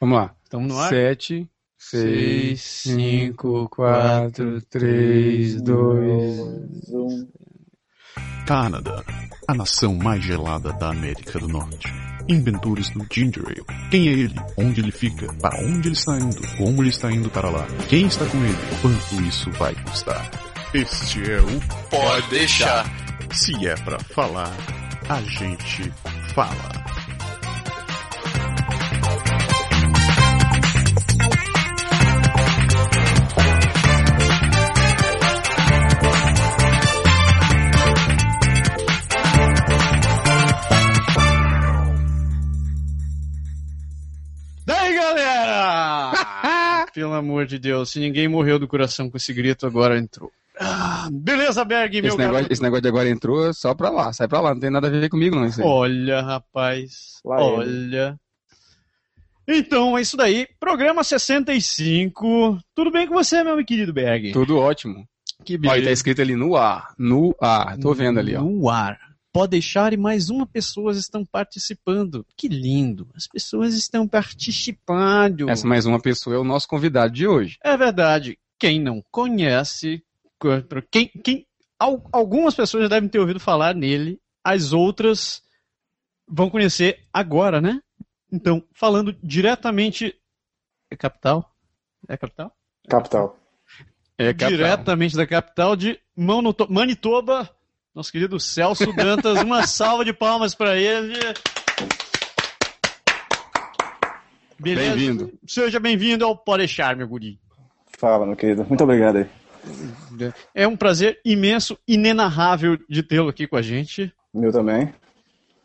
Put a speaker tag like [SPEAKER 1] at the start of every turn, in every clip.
[SPEAKER 1] Vamos lá. Estamos no ar? 7, 6, 5, 4, 3, 2, 1.
[SPEAKER 2] Canadá, a nação mais gelada da América do Norte. Inventores do Ginger Ale. Quem é ele? Onde ele fica? Para onde ele está indo? Como ele está indo para lá? Quem está com ele? Quanto isso vai custar? Este é o Pode Deixar. Se é para falar, a gente fala.
[SPEAKER 1] amor de Deus, se ninguém morreu do coração com esse grito, agora entrou. Ah, beleza, Berg, meu
[SPEAKER 3] esse negócio, esse negócio de agora entrou só pra lá, sai pra lá, não tem nada a ver comigo, não.
[SPEAKER 1] Olha, rapaz. Lá olha. Ele. Então, é isso daí. Programa 65. Tudo bem com você, meu querido Berg?
[SPEAKER 3] Tudo ótimo.
[SPEAKER 1] Que tá beleza. Olha, tá
[SPEAKER 3] escrito ali no ar. No ar. Tô vendo ali,
[SPEAKER 1] ó. No ar. Pode deixar e mais uma pessoa estão participando. Que lindo! As pessoas estão participando.
[SPEAKER 3] Essa mais uma pessoa é o nosso convidado de hoje.
[SPEAKER 1] É verdade. Quem não conhece, quem, quem, algumas pessoas devem ter ouvido falar nele, as outras vão conhecer agora, né? Então, falando diretamente. É capital? É capital?
[SPEAKER 3] Capital.
[SPEAKER 1] É capital. Diretamente da capital de Manitoba, nosso querido Celso Dantas. Uma salva de palmas para ele. Bem-vindo. Seja bem-vindo ao Podechar, meu guri.
[SPEAKER 3] Fala, meu querido. Muito obrigado aí.
[SPEAKER 1] É um prazer imenso, inenarrável de tê-lo aqui com a gente.
[SPEAKER 3] Meu também.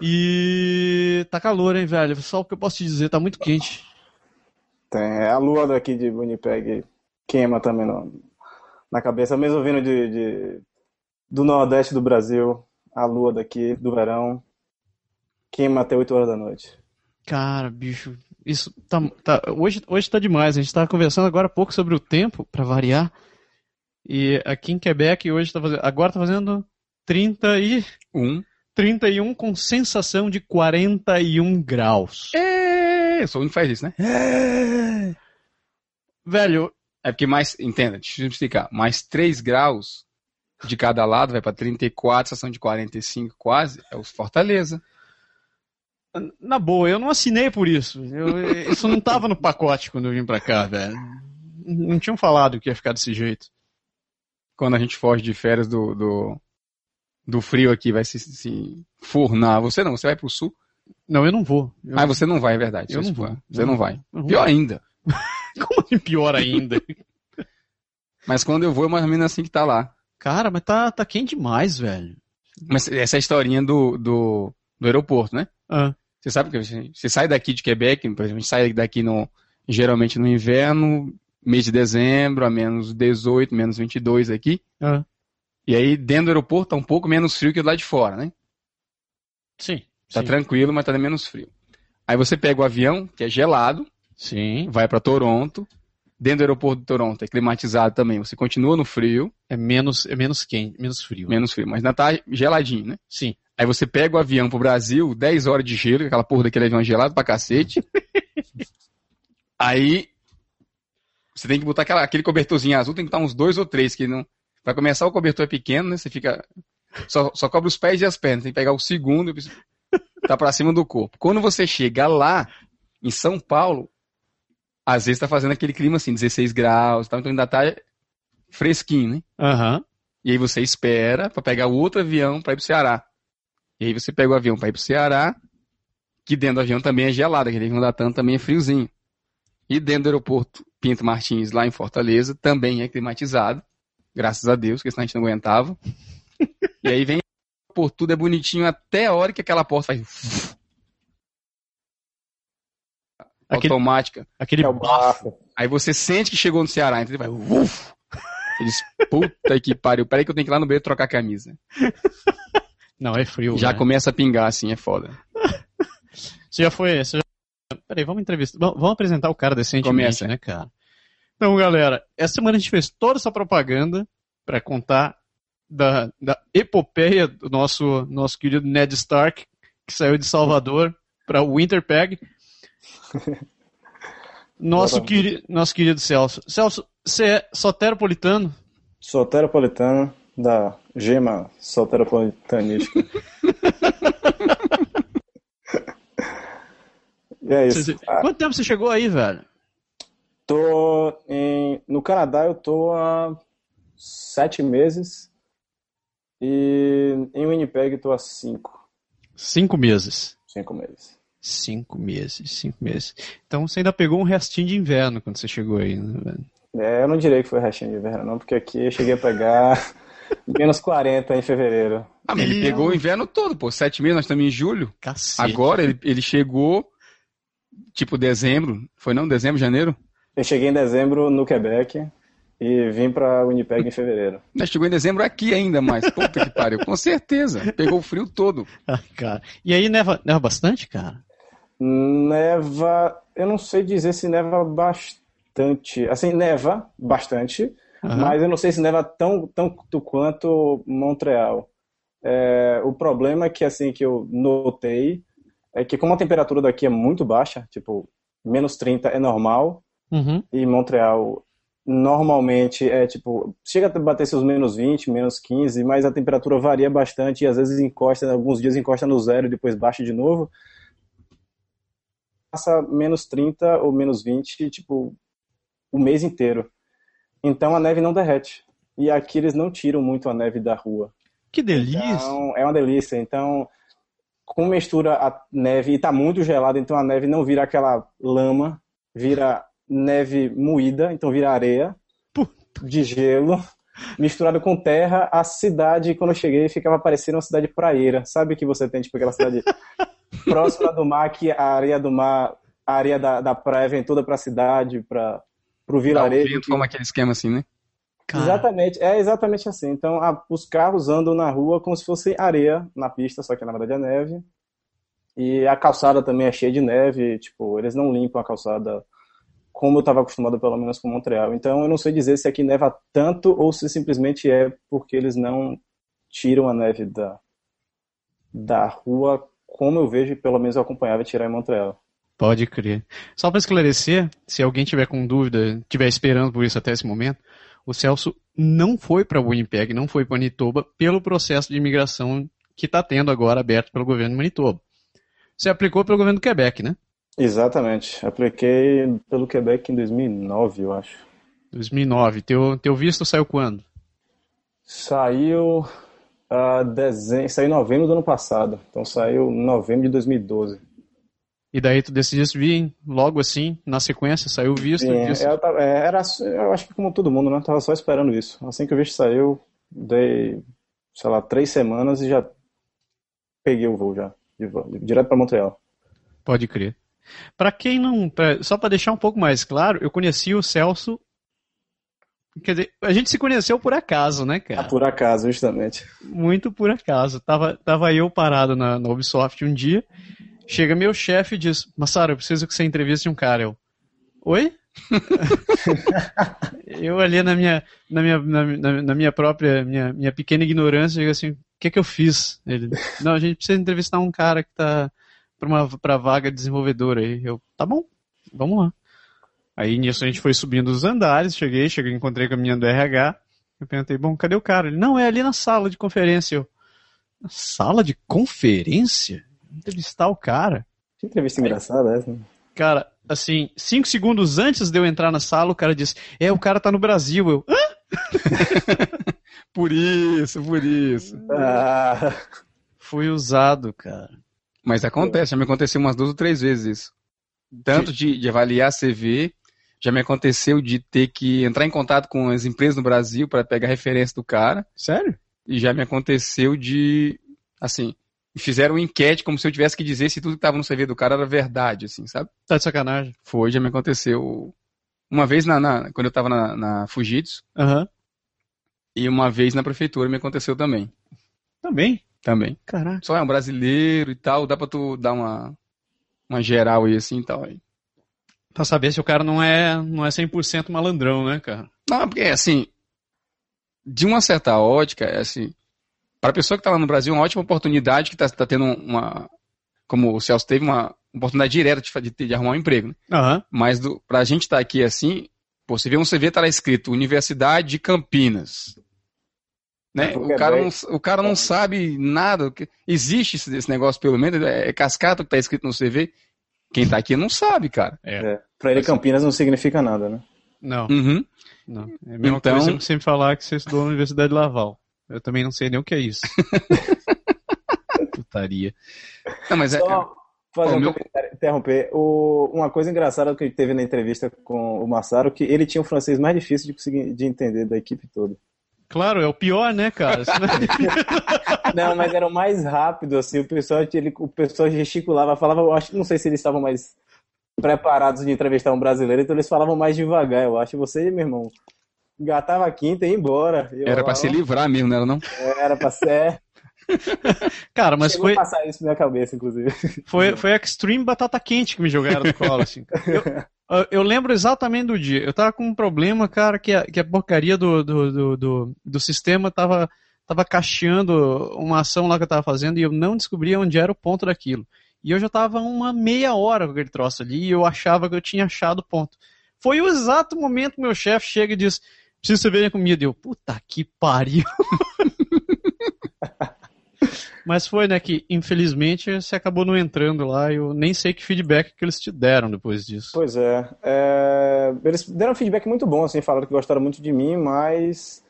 [SPEAKER 1] E tá calor, hein, velho? Só o que eu posso te dizer, tá muito quente.
[SPEAKER 3] Tem. É a lua daqui de Winnipeg queima também no... na cabeça, mesmo vindo de, de do Nordeste do Brasil, a lua daqui, do verão, queima até 8 horas da noite.
[SPEAKER 1] Cara, bicho, isso tá, tá, hoje, hoje tá demais. A gente tava conversando agora há pouco sobre o tempo, para variar. E aqui em Quebec hoje tá fazendo, agora tá fazendo 31 um. 31 com sensação de 41 graus.
[SPEAKER 3] É, só
[SPEAKER 1] um
[SPEAKER 3] faz isso, né? É. Velho, é porque mais, entenda, deixa eu explicar. Mais 3 graus de cada lado, vai para 34, são de 45 quase, é o Fortaleza.
[SPEAKER 1] Na boa, eu não assinei por isso. Eu, isso não estava no pacote quando eu vim para cá, velho. Não tinham falado que ia ficar desse jeito.
[SPEAKER 3] Quando a gente foge de férias do, do, do frio aqui, vai se, se fornar. Você não, você vai pro sul?
[SPEAKER 1] Não, eu não vou. Eu...
[SPEAKER 3] Ah, você não vai, é verdade.
[SPEAKER 1] Eu não vou.
[SPEAKER 3] Você não, não vai.
[SPEAKER 1] pior ainda. Como assim pior ainda?
[SPEAKER 3] Mas quando eu vou, é uma menina assim que tá lá.
[SPEAKER 1] Cara, mas tá, tá quente demais, velho.
[SPEAKER 3] Mas essa é historinha do, do, do aeroporto, né? Ah. Você sabe que você sai daqui de Quebec, por exemplo, a gente sai daqui no, geralmente no inverno, mês de dezembro, a menos 18, menos 22 aqui. Ah. E aí dentro do aeroporto tá um pouco menos frio que lá de fora, né?
[SPEAKER 1] Sim.
[SPEAKER 3] Tá
[SPEAKER 1] sim.
[SPEAKER 3] tranquilo, mas tá menos frio. Aí você pega o avião, que é gelado. Sim. Vai para Toronto dentro do aeroporto de Toronto, é climatizado também. Você continua no frio.
[SPEAKER 1] É menos, é menos quente, menos frio.
[SPEAKER 3] Menos frio, mas ainda tá geladinho, né?
[SPEAKER 1] Sim.
[SPEAKER 3] Aí você pega o avião pro Brasil, 10 horas de gelo, aquela porra daquele avião é gelado pra cacete. Aí você tem que botar aquela, aquele cobertorzinho azul, tem que botar uns dois ou três, que não. Vai começar o cobertor é pequeno, né? Você fica. Só, só cobre os pés e as pernas. Tem que pegar o segundo, tá pra cima do corpo. Quando você chega lá, em São Paulo, às vezes tá fazendo aquele clima assim, 16 graus, tá, então ainda tá fresquinho, né?
[SPEAKER 1] Uhum.
[SPEAKER 3] E aí você espera para pegar outro avião para ir pro Ceará. E aí você pega o avião para ir pro Ceará, que dentro do avião também é gelado, aquele avião da TAM também é friozinho. E dentro do aeroporto Pinto Martins, lá em Fortaleza, também é climatizado, graças a Deus, porque senão a gente não aguentava. e aí vem por tudo é bonitinho até a hora que aquela porta faz Aquele, automática.
[SPEAKER 1] Aquele é bafo.
[SPEAKER 3] Aí você sente que chegou no Ceará, então ele vai. Uf! Eles, puta que pariu, peraí que eu tenho que ir lá no meio trocar a camisa.
[SPEAKER 1] Não, é frio.
[SPEAKER 3] Já né? começa a pingar, assim, é foda.
[SPEAKER 1] Você já foi. Você já... Peraí, vamos entrevistar. Vamos apresentar o cara decente
[SPEAKER 3] começa. né,
[SPEAKER 1] cara? Então, galera, essa semana a gente fez toda essa propaganda para contar da, da epopeia do nosso, nosso querido Ned Stark, que saiu de Salvador para Winterpeg. Nosso, queri... Nosso querido Celso. Celso, você é soteropolitano?
[SPEAKER 3] Soteropolitano da gema soteropolitanística.
[SPEAKER 1] e é isso. Quanto tempo você chegou aí, velho?
[SPEAKER 3] Tô em... No Canadá eu tô há sete meses e em Winnipeg eu tô há cinco.
[SPEAKER 1] Cinco meses?
[SPEAKER 3] Cinco meses.
[SPEAKER 1] Cinco meses, cinco meses. Então você ainda pegou um restinho de inverno quando você chegou aí,
[SPEAKER 3] né, velho? É, eu não direi que foi restinho de inverno, não, porque aqui eu cheguei a pegar menos 40 em fevereiro.
[SPEAKER 1] Ah, mas ele pegou o inverno todo, pô. Sete meses, nós estamos em julho. Cacete. Agora ele, ele chegou, tipo, dezembro. Foi não? Dezembro, janeiro?
[SPEAKER 3] Eu cheguei em dezembro no Quebec e vim pra Winnipeg em fevereiro.
[SPEAKER 1] Mas chegou em dezembro aqui ainda mais. Puta que pariu. Com certeza. Pegou o frio todo. Ah, cara. E aí neva, neva bastante, cara?
[SPEAKER 3] Neva, eu não sei dizer se neva bastante. Assim, neva bastante, uhum. mas eu não sei se neva tão, tanto quanto Montreal. É, o problema é que assim que eu notei é que como a temperatura daqui é muito baixa, tipo, menos 30 é normal, uhum. e Montreal normalmente é tipo, chega a bater seus menos 20, menos 15, mas a temperatura varia bastante e às vezes encosta, alguns dias encosta no zero e depois baixa de novo passa menos 30 ou menos 20, tipo, o mês inteiro. Então a neve não derrete. E aqui eles não tiram muito a neve da rua.
[SPEAKER 1] Que delícia!
[SPEAKER 3] Então, é uma delícia. Então, com mistura a neve, e tá muito gelado, então a neve não vira aquela lama, vira neve moída, então vira areia Puta. de gelo, misturado com terra. A cidade, quando eu cheguei, ficava parecendo uma cidade praieira. Sabe o que você tem, tipo, aquela cidade próxima do mar, que a areia do mar, a areia da, da praia vem toda para a cidade, para o vilarejo. Ah, o vento
[SPEAKER 1] que... como aquele esquema assim, né?
[SPEAKER 3] Cara. Exatamente, é exatamente assim. Então, a, os carros andam na rua como se fosse areia na pista, só que na verdade é neve. E a calçada também é cheia de neve, tipo, eles não limpam a calçada como eu estava acostumado, pelo menos, com Montreal. Então, eu não sei dizer se aqui neva tanto ou se simplesmente é porque eles não tiram a neve da, da rua como eu vejo, pelo menos eu acompanhava tirar em Montreal.
[SPEAKER 1] Pode crer. Só para esclarecer, se alguém tiver com dúvida, tiver esperando por isso até esse momento, o Celso não foi para Winnipeg, não foi para Manitoba, pelo processo de imigração que está tendo agora aberto pelo governo de Manitoba. Você aplicou pelo governo do Quebec, né?
[SPEAKER 3] Exatamente. Apliquei pelo Quebec em 2009, eu acho.
[SPEAKER 1] 2009. Teu, teu visto saiu quando?
[SPEAKER 3] Saiu a dezembro, saiu em novembro do ano passado. Então saiu em novembro de 2012.
[SPEAKER 1] E daí tu decidiste vir logo assim, na sequência, saiu o visto? Sim, visto. Eu, tava,
[SPEAKER 3] é, era, eu acho que como todo mundo, né? Eu tava só esperando isso. Assim que o visto saiu, dei, sei lá, três semanas e já peguei o voo já, voo, direto para Montreal.
[SPEAKER 1] Pode crer. Para quem não, pra, só para deixar um pouco mais claro, eu conheci o Celso Quer dizer, a gente se conheceu por acaso, né, cara? Ah,
[SPEAKER 3] por acaso, justamente.
[SPEAKER 1] Muito por acaso. Tava, tava eu parado na, na Ubisoft um dia, chega meu chefe e diz, Massaro, eu preciso que você entreviste um cara. Eu, oi? eu ali na minha, na minha, na, na, na, minha própria, minha, minha pequena ignorância, digo assim, o que é que eu fiz? Ele, não, a gente precisa entrevistar um cara que tá pra, uma, pra vaga desenvolvedora". aí. Eu, tá bom, vamos lá. Aí nisso a gente foi subindo os andares, cheguei, cheguei, encontrei com a minha do RH. Eu perguntei, bom, cadê o cara? Ele, não, é ali na sala de conferência. Eu, sala de conferência? Entrevistar o cara.
[SPEAKER 3] Que entrevista engraçada é essa, né?
[SPEAKER 1] Cara, assim, cinco segundos antes de eu entrar na sala, o cara disse, é, o cara tá no Brasil. Eu, hã? por isso, por isso. Ah. Fui usado, cara.
[SPEAKER 3] Mas acontece, já me aconteceu umas duas ou três vezes isso. Tanto de, de avaliar CV, já me aconteceu de ter que entrar em contato com as empresas no Brasil para pegar referência do cara.
[SPEAKER 1] Sério?
[SPEAKER 3] E já me aconteceu de, assim, fizeram uma enquete como se eu tivesse que dizer se tudo que estava no CV do cara era verdade, assim, sabe?
[SPEAKER 1] Tá
[SPEAKER 3] de
[SPEAKER 1] sacanagem.
[SPEAKER 3] Foi, já me aconteceu uma vez na, na quando eu estava na, na Fujitsu. Aham. Uhum. E uma vez na prefeitura me aconteceu também.
[SPEAKER 1] Também?
[SPEAKER 3] Também.
[SPEAKER 1] Caraca.
[SPEAKER 3] Só é um brasileiro e tal, dá pra tu dar uma, uma geral aí assim e tal. Aí.
[SPEAKER 1] Pra saber se o cara não é, não é 100% malandrão, né, cara?
[SPEAKER 3] Não, é porque, assim, de uma certa ótica, é assim, para pessoa que tá lá no Brasil, é uma ótima oportunidade que tá tá tendo uma. Como o Celso teve uma oportunidade direta de, de, de arrumar um emprego, né? Uhum. Mas do, pra gente estar tá aqui assim, pô, você vê um CV, tá lá escrito Universidade de Campinas. Né? É o, cara não, o cara não é. sabe nada. Existe esse, esse, negócio, pelo menos, é, é cascata que tá escrito no CV. Quem tá aqui não sabe, cara. É. é. Pra ele, Campinas não significa nada, né?
[SPEAKER 1] Não. Uhum. não. É a mesma então... coisa que sempre falar que você estudou na Universidade Laval. Eu também não sei nem o que é isso. Putaria.
[SPEAKER 3] Não, mas é- Só... é fazer um meu... interromper. O, uma coisa engraçada que teve na entrevista com o Massaro, que ele tinha o francês mais difícil de conseguir de entender da equipe toda.
[SPEAKER 1] Claro, é o pior, né, cara?
[SPEAKER 3] não, mas era o mais rápido, assim, o pessoal, ele, o pessoal gesticulava, falava, eu acho, que não sei se eles estavam mais preparados de entrevistar um brasileiro, então eles falavam mais devagar, eu acho. Você, meu irmão, gatava a quinta e ia embora. Eu,
[SPEAKER 1] era para se livrar mesmo, não
[SPEAKER 3] era não? É, era pra ser...
[SPEAKER 1] Cara, mas Chegou foi.
[SPEAKER 3] passar isso na minha cabeça, inclusive.
[SPEAKER 1] Foi, foi a Extreme Batata Quente que me jogaram no colo, assim. Eu, ah, eu lembro exatamente do dia. Eu tava com um problema, cara, que a, que a porcaria do, do, do, do, do sistema tava, tava cacheando uma ação lá que eu tava fazendo e eu não descobria onde era o ponto daquilo. E eu já tava uma meia hora com aquele troço ali e eu achava que eu tinha achado o ponto. Foi o exato momento que meu chefe chega e diz: preciso que você veja comigo. Eu, puta que pariu. Mas foi, né, que infelizmente você acabou não entrando lá e eu nem sei que feedback que eles te deram depois disso.
[SPEAKER 3] Pois é. é... Eles deram um feedback muito bom, assim, falaram que gostaram muito de mim, mas.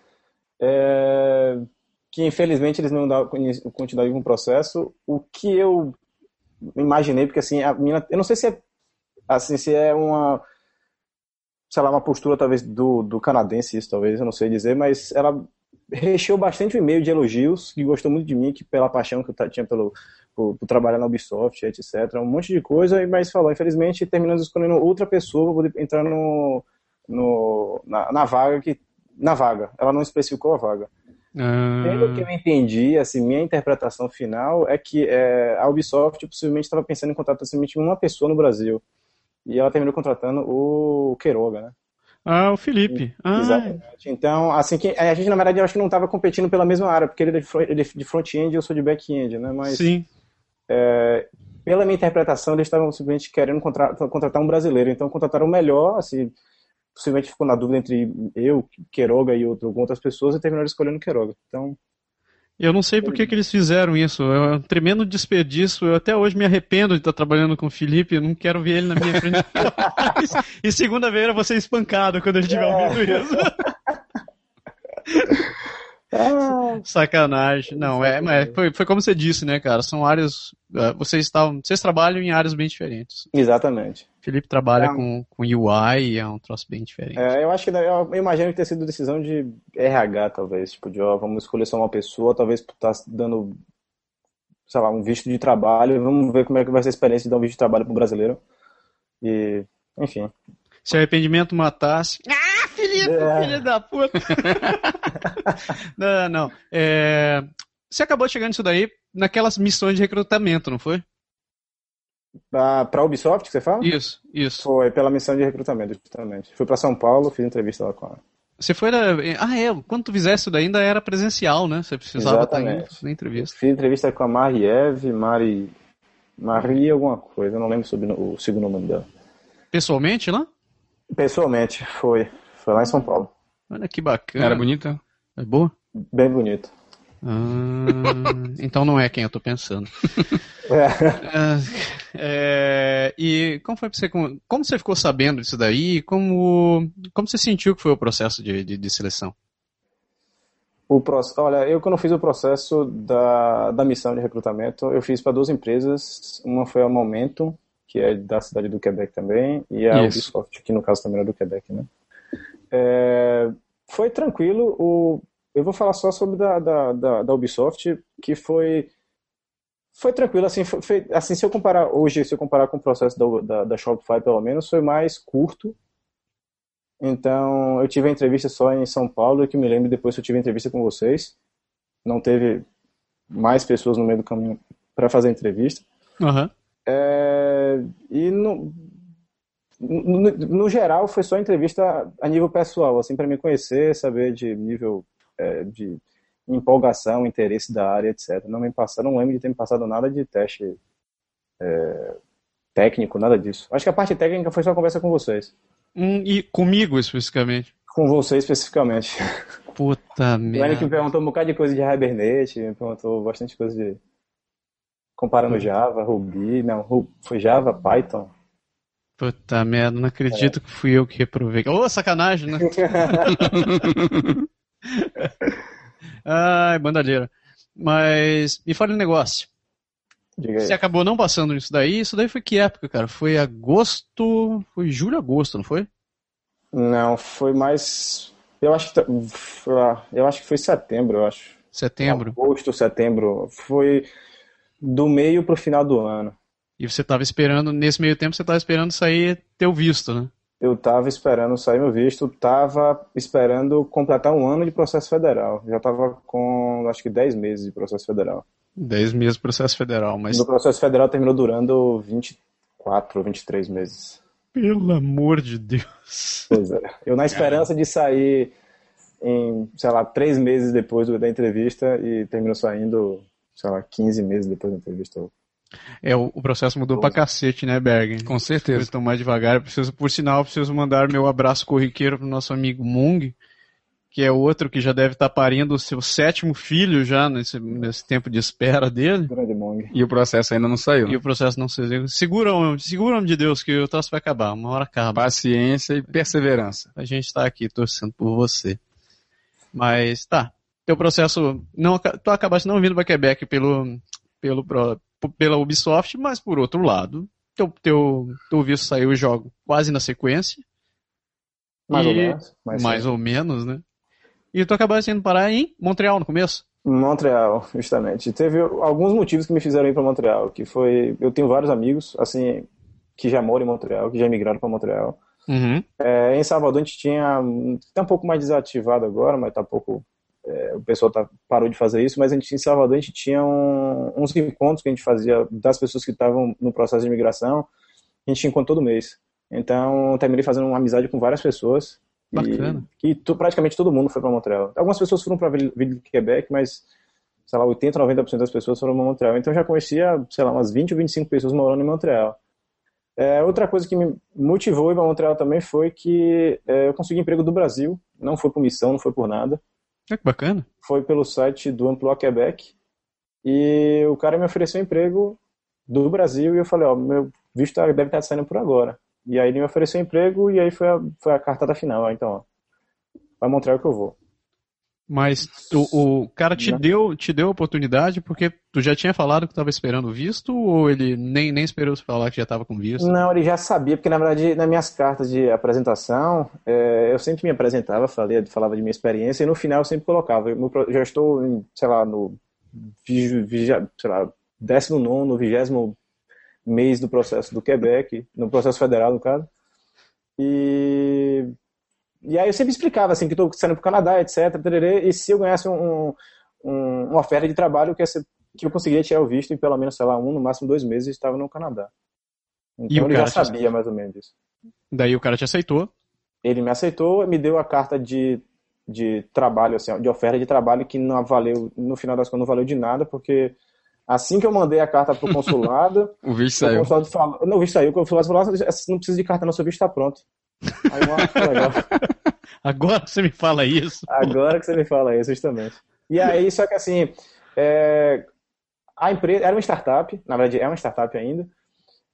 [SPEAKER 3] É... Que infelizmente eles não dão continuidade com o processo. O que eu imaginei, porque assim, a mina. Eu não sei se é. Assim, se é uma. Sei lá, uma postura talvez do, do canadense, isso talvez, eu não sei dizer, mas ela recheou bastante o e-mail de elogios, que gostou muito de mim, que pela paixão que eu tinha pelo por, por trabalhar na Ubisoft, etc. Um monte de coisa, mas falou, infelizmente, terminamos escolhendo outra pessoa para poder entrar no, no na, na, vaga que na vaga. Ela não especificou a vaga. Ah. Pelo que eu entendi, assim, minha interpretação final é que é, a Ubisoft possivelmente estava pensando em contratar simplesmente uma pessoa no Brasil. E ela terminou contratando o Queiroga, né?
[SPEAKER 1] Ah, o Felipe. Ah. Exatamente.
[SPEAKER 3] É. Então, assim, que é, a gente, na verdade, eu acho que não estava competindo pela mesma área, porque ele é de é front-end e eu sou de back-end, né? Mas, Sim. É, pela minha interpretação, eles estavam simplesmente querendo contratar, contratar um brasileiro, então contrataram o melhor, assim, possivelmente ficou na dúvida entre eu, Queiroga e outro, outras pessoas e terminaram escolhendo Queiroga. Então,
[SPEAKER 1] eu não sei por que, que eles fizeram isso. É um tremendo desperdício. Eu até hoje me arrependo de estar trabalhando com o Felipe. Eu não quero ver ele na minha frente. e segunda-feira vou ser é espancado quando ele estiver é. ouvindo isso. Ah. Sacanagem. Não, é, mas foi, foi como você disse, né, cara? São áreas. Ah, vocês estavam. Vocês trabalham em áreas bem diferentes.
[SPEAKER 3] Exatamente.
[SPEAKER 1] Felipe trabalha é. com, com UI, é um troço bem diferente. É,
[SPEAKER 3] eu acho que né, eu imagino que tenha sido decisão de RH, talvez, tipo, de ó, vamos escolher só uma pessoa, talvez por tá dando, sei lá, um visto de trabalho, vamos ver como é que vai ser a experiência de dar um visto de trabalho pro brasileiro. E, enfim.
[SPEAKER 1] Se arrependimento matasse. Ah, Felipe, é. filho da puta! não, não. É... Você acabou chegando isso daí naquelas missões de recrutamento, não foi?
[SPEAKER 3] Para a Ubisoft, que você fala?
[SPEAKER 1] Isso, isso.
[SPEAKER 3] Foi pela missão de recrutamento, justamente. Fui para São Paulo, fiz entrevista lá com ela.
[SPEAKER 1] Você foi. Ah, é. Quando tu fizesse isso daí, ainda era presencial, né? Você precisava tá Exatamente. estar indo na entrevista.
[SPEAKER 3] Fiz entrevista com a Marieve, Mari. Mari alguma coisa, não lembro sobre o segundo nome dela.
[SPEAKER 1] Pessoalmente lá?
[SPEAKER 3] Pessoalmente, foi. Foi lá em São Paulo.
[SPEAKER 1] Olha que bacana.
[SPEAKER 3] Era bonita?
[SPEAKER 1] É boa?
[SPEAKER 3] Bem bonita
[SPEAKER 1] Hum, então não é quem eu tô pensando. É. Ah, é, e como foi você. Como você ficou sabendo disso daí? Como, como você sentiu que foi o processo de, de, de seleção?
[SPEAKER 3] O pro, olha, eu quando fiz o processo da, da missão de recrutamento, eu fiz para duas empresas. Uma foi a Momento, que é da cidade do Quebec também, e a Isso. Ubisoft, que no caso também era do Quebec, né? É, foi tranquilo. O eu vou falar só sobre da, da, da, da Ubisoft, que foi foi tranquilo, assim, foi, assim, se eu comparar hoje, se eu comparar com o processo da, da, da Shopify, pelo menos, foi mais curto. Então, eu tive a entrevista só em São Paulo, que me lembro depois que eu tive a entrevista com vocês. Não teve mais pessoas no meio do caminho para fazer a entrevista. Uhum. É, e no, no, no, geral, foi só entrevista a nível pessoal, assim, para me conhecer, saber de nível é, de empolgação, interesse da área, etc. Não me passaram, não lembro de ter me passado nada de teste é, técnico, nada disso. Acho que a parte técnica foi só conversa com vocês.
[SPEAKER 1] Hum, e comigo especificamente?
[SPEAKER 3] Com você especificamente.
[SPEAKER 1] Puta merda. O Eric me
[SPEAKER 3] perguntou um bocado de coisa de Hibernate, me perguntou bastante coisa de. Comparando Java, Ruby, não, foi Java, Python.
[SPEAKER 1] Puta merda, não acredito é. que fui eu que reprovei. Ô, oh, sacanagem, né? Ai, bandadeira. Mas me fale um negócio. Você acabou não passando isso daí? Isso daí foi que época, cara? Foi agosto. Foi julho, agosto, não foi?
[SPEAKER 3] Não, foi mais. Eu acho que, tá, ah, eu acho que foi setembro, eu acho.
[SPEAKER 1] Setembro?
[SPEAKER 3] Agosto, setembro. Foi do meio pro final do ano.
[SPEAKER 1] E você tava esperando, nesse meio tempo, você tava esperando sair teu visto, né?
[SPEAKER 3] eu estava esperando sair meu visto, estava esperando completar um ano de processo federal. Já estava com, acho que, 10 meses de processo federal.
[SPEAKER 1] 10 meses de processo federal, mas. O
[SPEAKER 3] processo federal terminou durando 24, 23 meses.
[SPEAKER 1] Pelo amor de Deus!
[SPEAKER 3] Pois é. Eu, na esperança de sair em, sei lá, três meses depois da entrevista e terminou saindo, sei lá, 15 meses depois da entrevista, ou
[SPEAKER 1] é, o, o processo mudou Pô. pra cacete, né, Berg?
[SPEAKER 3] Com certeza.
[SPEAKER 1] As estão mais devagar. preciso, por sinal, preciso mandar meu abraço corriqueiro pro nosso amigo Mung, que é outro que já deve estar tá parindo o seu sétimo filho já nesse, nesse tempo de espera dele. Grande
[SPEAKER 3] Mung. E o processo ainda não saiu.
[SPEAKER 1] Né? E o processo não saiu. Segura, segura, homem de Deus, que o troço vai acabar. Uma hora acaba.
[SPEAKER 3] Paciência e perseverança.
[SPEAKER 1] A gente está aqui torcendo por você. Mas tá. Teu processo. Não, tu acabaste não vindo pra Quebec pelo, pelo, pela Ubisoft, mas por outro lado, teu, teu, teu visto saiu o jogo quase na sequência. Mais e... ou menos. Mais, mais ou menos, né? E tu acabaste indo parar em Montreal no começo?
[SPEAKER 3] Montreal, justamente. Teve alguns motivos que me fizeram ir para Montreal, que foi eu tenho vários amigos assim que já moram em Montreal, que já emigraram para Montreal. Uhum. É, em Salvador a gente tinha tá um pouco mais desativado agora, mas tá um pouco o pessoal tá, parou de fazer isso, mas a gente, em Salvador a gente tinha um, uns encontros que a gente fazia das pessoas que estavam no processo de imigração, a gente encontra todo mês. Então, terminei fazendo uma amizade com várias pessoas. Bacana. E, praticamente todo mundo foi para Montreal. Algumas pessoas foram para Ville de Quebec, mas, sei lá, 80, 90% das pessoas foram para Montreal. Então, já conhecia, sei lá, umas 20 ou 25 pessoas morando em Montreal. É, outra coisa que me motivou ir para Montreal também foi que é, eu consegui emprego do Brasil. Não foi por missão, não foi por nada.
[SPEAKER 1] É que bacana.
[SPEAKER 3] Foi pelo site do Amplo Quebec. E o cara me ofereceu um emprego do Brasil e eu falei, ó, meu visto deve estar saindo por agora. E aí ele me ofereceu um emprego e aí foi a, foi a cartada final, ó, então, ó, vai o que eu vou.
[SPEAKER 1] Mas tu, o cara te deu, te deu a oportunidade porque tu já tinha falado que estava esperando visto ou ele nem, nem esperou você falar que já estava com visto?
[SPEAKER 3] Não, ele já sabia, porque na verdade nas minhas cartas de apresentação é, eu sempre me apresentava, falei, falava de minha experiência e no final eu sempre colocava. Eu já estou, em, sei lá, no sei lá, 19, 20 mês do processo do Quebec, no processo federal no caso. E e aí eu sempre explicava, assim, que estou saindo para o Canadá, etc, tererê, e se eu ganhasse um, um, uma oferta de trabalho que, que eu conseguiria tirar o visto em pelo menos, sei lá, um, no máximo dois meses, estava no Canadá. Então e o ele cara já sabia mais ou menos
[SPEAKER 1] isso. Daí o cara te aceitou?
[SPEAKER 3] Ele me aceitou, e me deu a carta de, de trabalho, assim, de oferta de trabalho que não valeu, no final das contas não valeu de nada, porque assim que eu mandei a carta pro consulado...
[SPEAKER 1] o visto saiu. Falou,
[SPEAKER 3] não, o visto saiu. O consulado falou, não precisa de carta não, seu visto está pronto
[SPEAKER 1] legal. Agora você me fala isso.
[SPEAKER 3] Agora que você me fala isso, justamente. E aí, só que assim, é, a empresa era uma startup, na verdade é uma startup ainda.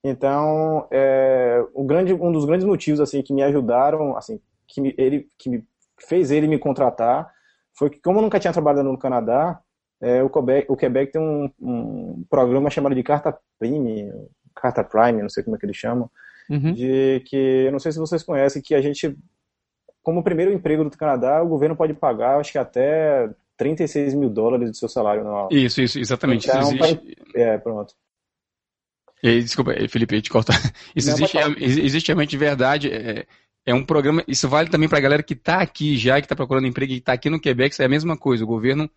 [SPEAKER 3] Então, é, o grande, um dos grandes motivos assim que me ajudaram, assim, que me, ele que me fez ele me contratar, foi que como eu nunca tinha trabalhado no Canadá, é, o, Quebec, o Quebec tem um, um programa chamado de Carta Prime, Carta Prime, não sei como é que eles chamam, uhum. de que, eu não sei se vocês conhecem, que a gente, como primeiro emprego do Canadá, o governo pode pagar, acho que até 36 mil dólares do seu salário
[SPEAKER 1] anual. Isso, isso, exatamente. Então, isso existe... Pra... É, pronto. E, desculpa, Felipe, eu te cortar. Isso não, existe, realmente de verdade. É, é, um programa. Isso vale também para a galera que está aqui já, que está procurando emprego e está aqui no Quebec. Isso é a mesma coisa. O governo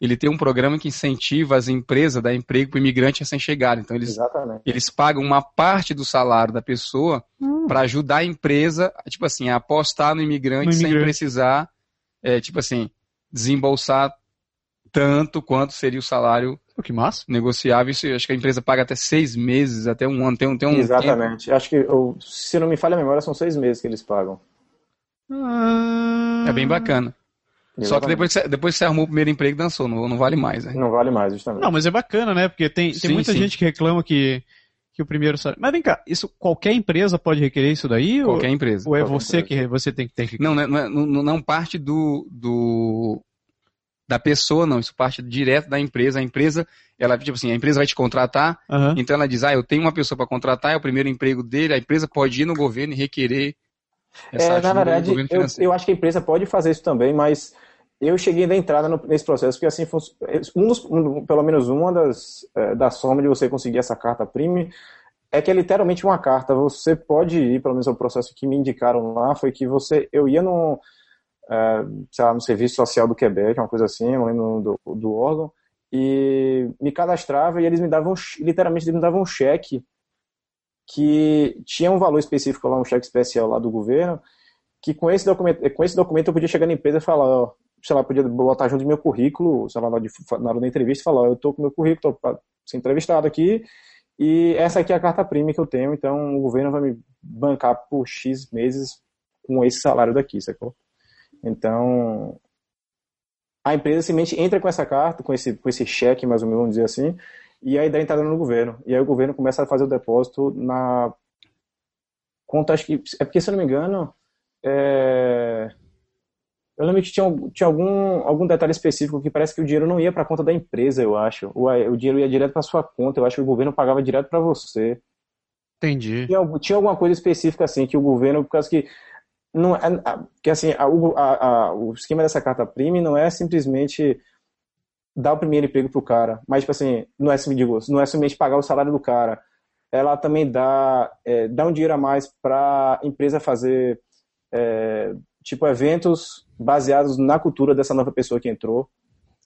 [SPEAKER 1] ele tem um programa que incentiva as empresas a dar emprego para imigrante recém-chegado. Então, eles, eles pagam uma parte do salário da pessoa hum. para ajudar a empresa, tipo assim, a apostar no imigrante, no imigrante. sem precisar, é, tipo assim, desembolsar tanto quanto seria o salário O que massa. negociável. Isso, acho que a empresa paga até seis meses, até um ano. Tem, tem um
[SPEAKER 3] Exatamente. Tempo. Acho que, se não me falha a memória, são seis meses que eles pagam.
[SPEAKER 1] Ah. É bem bacana. Exatamente. Só que depois que, você, depois que você arrumou o primeiro emprego, dançou, não, não vale mais, né?
[SPEAKER 3] Não vale mais, justamente.
[SPEAKER 1] Não, mas é bacana, né? Porque tem, tem sim, muita sim. gente que reclama que, que o primeiro salário. Mas vem cá, isso qualquer empresa pode requerer isso daí?
[SPEAKER 3] Qualquer
[SPEAKER 1] ou,
[SPEAKER 3] empresa.
[SPEAKER 1] Ou
[SPEAKER 3] é
[SPEAKER 1] você empresa. que você tem que ter que.
[SPEAKER 3] Não, né,
[SPEAKER 1] é,
[SPEAKER 3] não, não, não parte do, do, da pessoa, não. Isso parte direto da empresa. A empresa, ela, tipo assim, a empresa vai te contratar, uhum. então ela diz, ah, eu tenho uma pessoa para contratar, é o primeiro emprego dele, a empresa pode ir no governo e requerer. É, essa é, na verdade, eu, eu, acho que a empresa pode fazer isso também, mas eu cheguei da entrada no, nesse processo, porque assim, um dos, um, pelo menos uma das é, da soma de você conseguir essa carta prime é que é literalmente uma carta. Você pode ir, pelo menos o é processo que me indicaram lá foi que você, eu ia no, é, sei lá, no Serviço Social do Quebec, uma coisa assim, eu no, do, do órgão, e me cadastrava e eles me davam, literalmente, eles me davam um cheque que tinha um valor específico lá, um cheque especial lá do governo, que com esse documento, com esse documento eu podia chegar na empresa e falar, ó, sei lá, podia botar junto do meu currículo, sei lá, na hora, de, na hora da entrevista, falar, eu tô com meu currículo, pra ser entrevistado aqui, e essa aqui é a carta prima que eu tenho, então o governo vai me bancar por X meses com esse salário daqui, sacou? Então, a empresa simplesmente entra com essa carta, com esse, com esse cheque, mais ou menos, vamos dizer assim, e aí dá entrada no governo. E aí o governo começa a fazer o depósito na conta, acho que, é porque, se eu não me engano, é eu lembro que tinha, tinha algum, algum detalhe específico que parece que o dinheiro não ia para a conta da empresa, eu acho. O, o dinheiro ia direto para sua conta, eu acho que o governo pagava direto para você.
[SPEAKER 1] Entendi.
[SPEAKER 3] Tinha, tinha, alguma coisa específica assim que o governo, por causa que não é, que assim a, a, a, o esquema dessa carta prime não é simplesmente dar o primeiro emprego pro cara, mas tipo assim não é digo, não é simplesmente pagar o salário do cara. Ela também dá é, dá um dinheiro a mais para empresa fazer é, tipo eventos baseados na cultura dessa nova pessoa que entrou.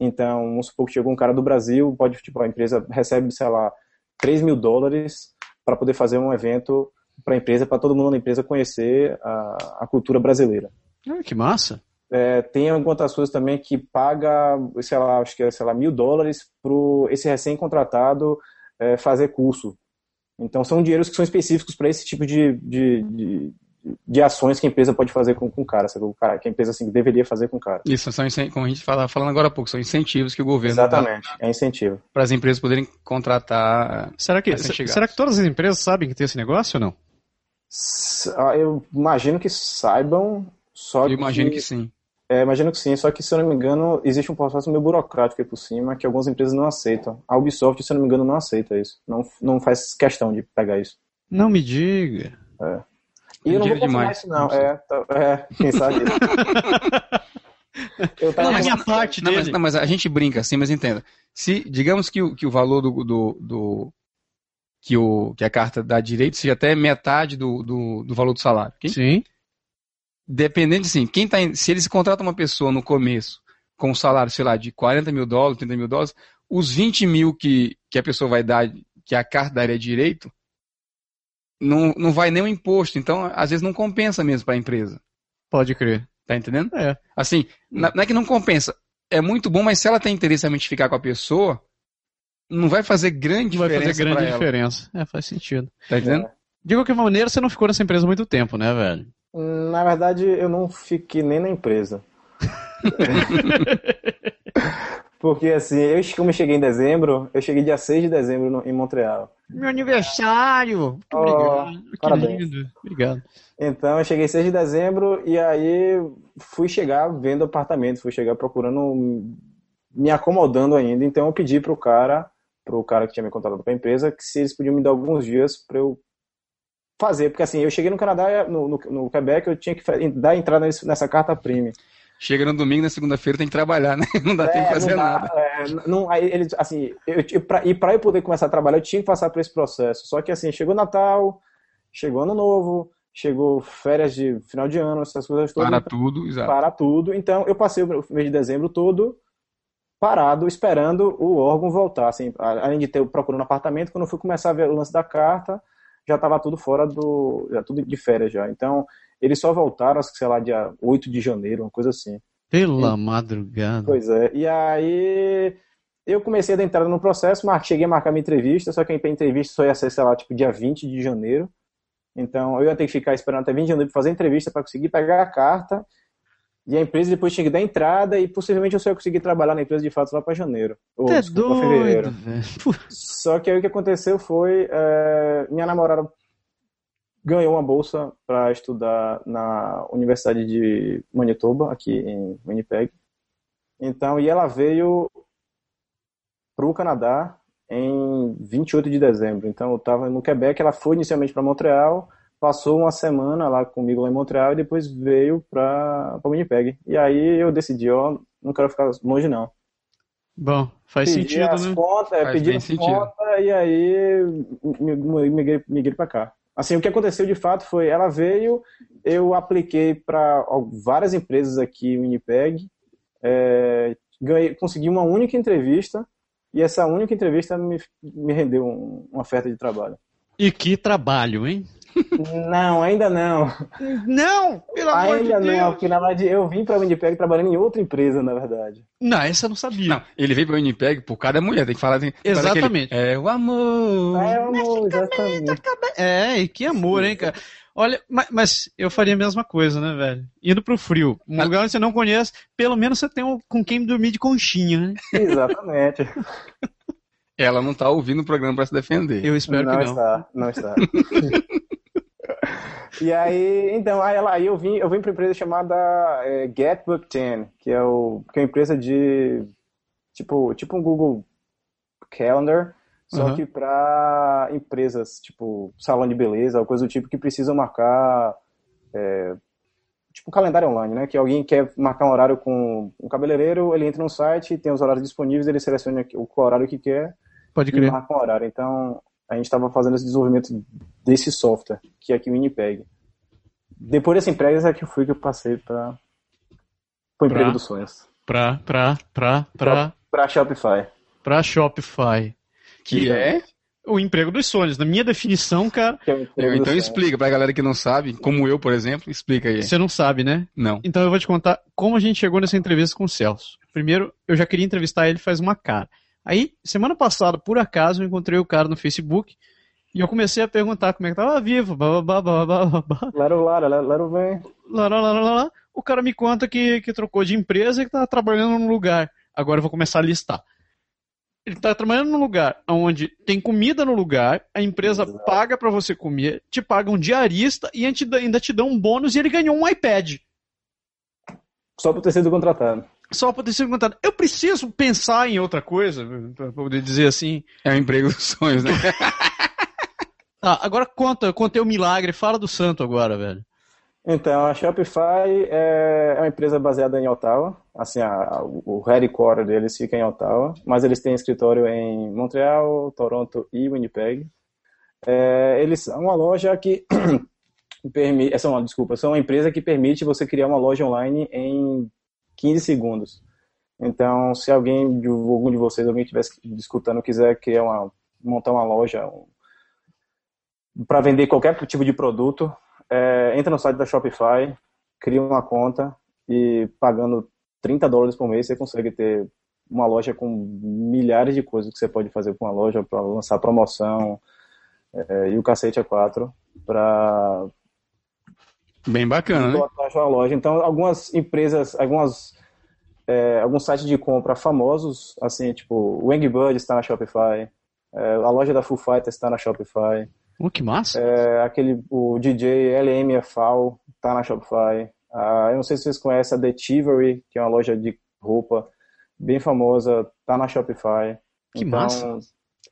[SPEAKER 3] Então, vamos supor que chegou um cara do Brasil, pode, tipo, a empresa recebe, sei lá, 3 mil dólares para poder fazer um evento para a empresa, para todo mundo na empresa conhecer a, a cultura brasileira.
[SPEAKER 1] Ah, que massa!
[SPEAKER 3] É, tem algumas coisas também que paga, sei lá, acho que é, sei lá, mil dólares para esse recém-contratado é, fazer curso. Então, são dinheiros que são específicos para esse tipo de, de, de de ações que a empresa pode fazer com, com o cara, que a empresa assim, deveria fazer com o cara.
[SPEAKER 1] Isso,
[SPEAKER 3] são,
[SPEAKER 1] como a gente estava falando agora há pouco, são incentivos que o governo
[SPEAKER 3] Exatamente, dá é incentivo.
[SPEAKER 1] Para as empresas poderem contratar.
[SPEAKER 3] Será que, será que todas as empresas sabem que tem esse negócio ou não? Ah, eu imagino que saibam, só Eu
[SPEAKER 1] que. Imagino que sim.
[SPEAKER 3] É, imagino que sim, só que se eu não me engano, existe um processo meio burocrático aí por cima que algumas empresas não aceitam. A Ubisoft, se eu não me engano, não aceita isso. Não, não faz questão de pegar isso.
[SPEAKER 1] Não me diga.
[SPEAKER 3] É. E eu não vou
[SPEAKER 1] confirmar isso, não. é, tá, é, quem sabe. eu tava não, mas, parte não, mas, não,
[SPEAKER 3] mas a gente brinca assim, mas entenda. Se, digamos que o, que o valor do, do, do que, o, que a carta dá direito seja até metade do, do, do valor do salário.
[SPEAKER 1] Okay? Sim.
[SPEAKER 3] Dependendo, assim, quem tá se eles contratam uma pessoa no começo com um salário, sei lá, de 40 mil dólares, 30 mil dólares, os 20 mil que, que a pessoa vai dar, que a carta daria direito, não, não vai nem o imposto. Então, às vezes, não compensa mesmo para a empresa.
[SPEAKER 1] Pode crer.
[SPEAKER 3] Tá entendendo?
[SPEAKER 1] É. Assim, não é que não compensa. É muito bom, mas se ela tem interesse em identificar com a pessoa, não vai fazer grande diferença. Vai fazer grande diferença. É, faz sentido. Tá entendendo? É. De qualquer maneira, você não ficou nessa empresa muito tempo, né, velho?
[SPEAKER 3] Na verdade, eu não fiquei nem na empresa. Porque assim, eu, como eu cheguei em dezembro, eu cheguei dia 6 de dezembro no, em Montreal.
[SPEAKER 1] Meu aniversário! Muito obrigado. Oh, que parabéns. lindo. Obrigado.
[SPEAKER 3] Então, eu cheguei 6 de dezembro e aí fui chegar vendo apartamentos, fui chegar procurando, me acomodando ainda. Então, eu pedi pro cara, pro cara que tinha me contratado a empresa, que se eles podiam me dar alguns dias para eu fazer. Porque assim, eu cheguei no Canadá, no, no, no Quebec, eu tinha que dar entrada nessa carta prime
[SPEAKER 1] chega no domingo, na segunda-feira tem que trabalhar, né? Não dá é, tempo de fazer dá, nada. É, não,
[SPEAKER 3] aí ele, assim, eu, eu, pra, e para eu poder começar a trabalhar, eu tinha que passar por esse processo. Só que assim, chegou Natal, chegou Ano Novo, chegou férias de final de ano, essas coisas
[SPEAKER 1] todas. Para tudo, exato.
[SPEAKER 3] Para tudo. Então eu passei o mês de dezembro todo parado, esperando o órgão voltar. Assim, além de ter procurando um apartamento, quando eu fui começar a ver o lance da carta, já estava tudo fora do. já tudo de férias já. Então, eles só voltaram, acho que sei lá, dia 8 de janeiro, uma coisa assim.
[SPEAKER 1] Pela e, madrugada. Pois
[SPEAKER 3] é. E aí eu comecei a dar entrada no processo, mas cheguei a marcar minha entrevista, só que a entrevista só ia ser, sei lá, tipo, dia 20 de janeiro. Então eu ia ter que ficar esperando até 20 de janeiro para fazer a entrevista para conseguir pegar a carta. E a empresa depois tinha que dar entrada e possivelmente eu só ia conseguir trabalhar na empresa de fato lá para janeiro.
[SPEAKER 1] Ou, tá desculpa, doido, fevereiro.
[SPEAKER 3] Só que aí o que aconteceu foi. É, minha namorada ganhou uma bolsa para estudar na Universidade de Manitoba, aqui em Winnipeg. Então, e ela veio para o Canadá em 28 de dezembro. Então, eu estava no Quebec, ela foi inicialmente para Montreal, passou uma semana lá comigo lá em Montreal e depois veio para Winnipeg. E aí eu decidi, ó, não quero ficar longe não.
[SPEAKER 1] Bom, faz pedi sentido, as né?
[SPEAKER 3] Contas,
[SPEAKER 1] faz
[SPEAKER 3] pedi as contas e aí migrei, migrei para cá. Assim, o que aconteceu de fato foi, ela veio, eu apliquei para várias empresas aqui, Winnipeg, é, ganhei, consegui uma única entrevista, e essa única entrevista me, me rendeu um, uma oferta de trabalho.
[SPEAKER 1] E que trabalho, hein?
[SPEAKER 3] Não, ainda não.
[SPEAKER 1] Não,
[SPEAKER 3] pelo amor ainda de Deus. Ainda não, porque na verdade eu vim para o Winnipeg trabalhando em outra empresa, na verdade.
[SPEAKER 1] Não, essa eu não sabia. Não,
[SPEAKER 3] ele veio para o Winnipeg por cada mulher, tem que falar. Tem, assim,
[SPEAKER 1] Exatamente. é o amor. É o amor, exatamente. É, e que amor, hein, cara. Olha, mas, mas, eu faria a mesma coisa, né, velho? Indo pro frio. Um lugar onde você não conhece, pelo menos você tem um, com quem dormir de conchinha, né? Exatamente. Ela não tá ouvindo o programa para se defender.
[SPEAKER 3] Eu espero não que não. Está, não está. E aí, então, aí, aí eu vim, eu vim para uma empresa chamada é, Getbook 10, que é, o, que é uma empresa de tipo, tipo um Google Calendar, só uhum. que para empresas, tipo salão de beleza ou coisa do tipo, que precisam marcar é, tipo um calendário online, né? Que alguém quer marcar um horário com um cabeleireiro, ele entra no site, tem os horários disponíveis, ele seleciona o horário que quer
[SPEAKER 1] Pode crer. e marca
[SPEAKER 3] um horário. Então, a gente estava fazendo esse desenvolvimento desse software, que é aqui o Winnipeg. Depois dessa empresa é que fui que eu passei para
[SPEAKER 1] o emprego pra, dos sonhos. Para para para para
[SPEAKER 3] para Shopify.
[SPEAKER 1] Para Shopify, que, é, é? o emprego dos sonhos. Na minha definição, cara. É então explica para a galera que não sabe, como eu, por exemplo, explica aí. Você não sabe, né?
[SPEAKER 3] Não.
[SPEAKER 1] Então eu vou te contar como a gente chegou nessa entrevista com o Celso. Primeiro, eu já queria entrevistar ele faz uma cara. Aí, semana passada, por acaso, eu encontrei o cara no Facebook e eu comecei a perguntar como é que tava vivo, bababá,
[SPEAKER 3] bababá. Laru, lara, Laru vem. Laru,
[SPEAKER 1] laru, O cara me conta que, que trocou de empresa e que tá trabalhando num lugar. Agora eu vou começar a listar. Ele tá trabalhando num lugar onde tem comida no lugar, a empresa Exato. paga para você comer, te paga um diarista e ainda te dá um bônus e ele ganhou um iPad.
[SPEAKER 3] Só por ter sido contratado
[SPEAKER 1] só ser encantado. Eu preciso pensar em outra coisa para poder dizer assim. É o emprego dos sonhos, né? tá, agora conta, contei o milagre, fala do santo agora, velho.
[SPEAKER 3] Então, a Shopify é, é uma empresa baseada em Ottawa, assim, a, a, o headquarter deles fica em Ottawa, mas eles têm escritório em Montreal, Toronto e Winnipeg. É, eles são uma loja que permite, é, uma desculpa, são uma empresa que permite você criar uma loja online em 15 segundos. Então, se alguém de algum de vocês, alguém estivesse escutando, quiser criar uma, montar uma loja um, para vender qualquer tipo de produto, é, entra no site da Shopify, cria uma conta e pagando 30 dólares por mês você consegue ter uma loja com milhares de coisas que você pode fazer com uma loja para lançar promoção é, e o cacete a é quatro para
[SPEAKER 1] Bem bacana,
[SPEAKER 3] né? uma loja. Então, algumas empresas, algumas é, alguns sites de compra famosos, assim, tipo, o Angbird está na Shopify, é, a loja da Full Fighter está na Shopify.
[SPEAKER 1] Oh, que massa!
[SPEAKER 3] É, aquele, o DJ LMFAO está na Shopify. Ah, eu não sei se vocês conhecem a The tivory que é uma loja de roupa bem famosa, está na Shopify.
[SPEAKER 1] Que então, massa!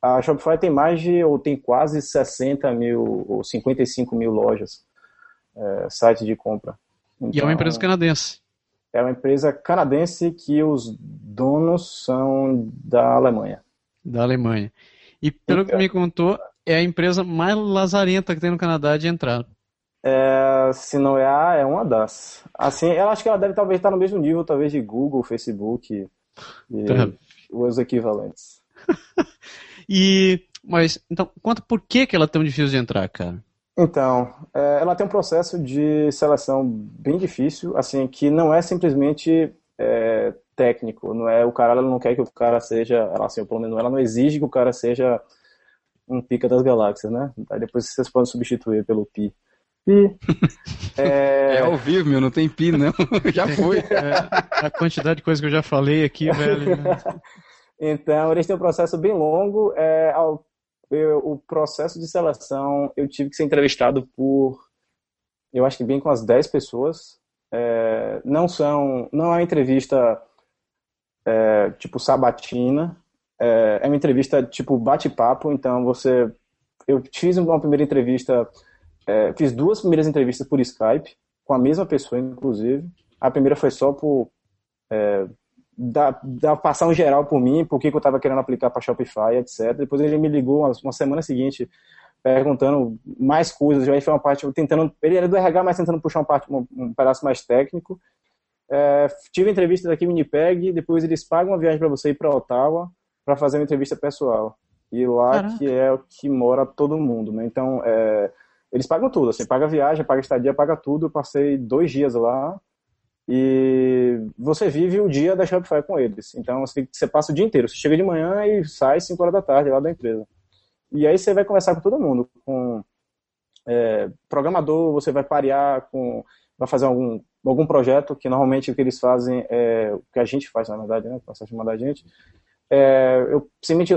[SPEAKER 1] A
[SPEAKER 3] Shopify tem mais de, ou tem quase 60 mil, ou 55 mil lojas é, site de compra.
[SPEAKER 1] Então, e é uma empresa então, canadense.
[SPEAKER 3] É uma empresa canadense que os donos são da Alemanha.
[SPEAKER 1] Da Alemanha. E pelo então, que me contou, é a empresa mais lazarenta que tem no Canadá de entrada.
[SPEAKER 3] É, se não é a, é uma das. Assim, eu acho que ela deve talvez estar no mesmo nível, talvez de Google, Facebook e tá. os equivalentes.
[SPEAKER 1] e, mas, então, conta por que, que ela é tão difícil de entrar, cara?
[SPEAKER 3] Então, é, ela tem um processo de seleção bem difícil, assim, que não é simplesmente é, técnico, não é o cara, ela não quer que o cara seja, ela, assim, pelo menos ela não exige que o cara seja um pica das galáxias, né? Aí depois vocês podem substituir pelo pi. Pi.
[SPEAKER 1] É... é ao vivo, meu, não tem pi, não. já foi. É, a quantidade de coisa que eu já falei aqui, velho.
[SPEAKER 3] então, eles têm um processo bem longo, é, ao eu, o processo de seleção, eu tive que ser entrevistado por, eu acho que bem com as 10 pessoas. É, não são, não é uma entrevista é, tipo sabatina, é, é uma entrevista tipo bate-papo. Então você, eu fiz uma primeira entrevista, é, fiz duas primeiras entrevistas por Skype com a mesma pessoa, inclusive. A primeira foi só por é, da, da passar um geral por mim, por que, que eu estava querendo aplicar para Shopify, etc. Depois ele me ligou uma, uma semana seguinte perguntando mais coisas, aí foi uma parte, tentando, ele era do RH, mas tentando puxar um, parte, um, um pedaço mais técnico. É, tive entrevista daqui minipag. Winnipeg, depois eles pagam uma viagem para você ir para Ottawa para fazer uma entrevista pessoal. E lá Caraca. que é o que mora todo mundo, né? Então, é, eles pagam tudo, assim, paga viagem, paga estadia, paga tudo. Eu passei dois dias lá, e você vive o dia da Shopify com eles. Então você, você passa o dia inteiro. Você chega de manhã e sai 5 horas da tarde lá da empresa. E aí você vai conversar com todo mundo, com é, programador, você vai parear com. vai fazer algum, algum projeto que normalmente o que eles fazem é. O que a gente faz, na verdade, né? Passa a chamar da gente. É, eu simplesmente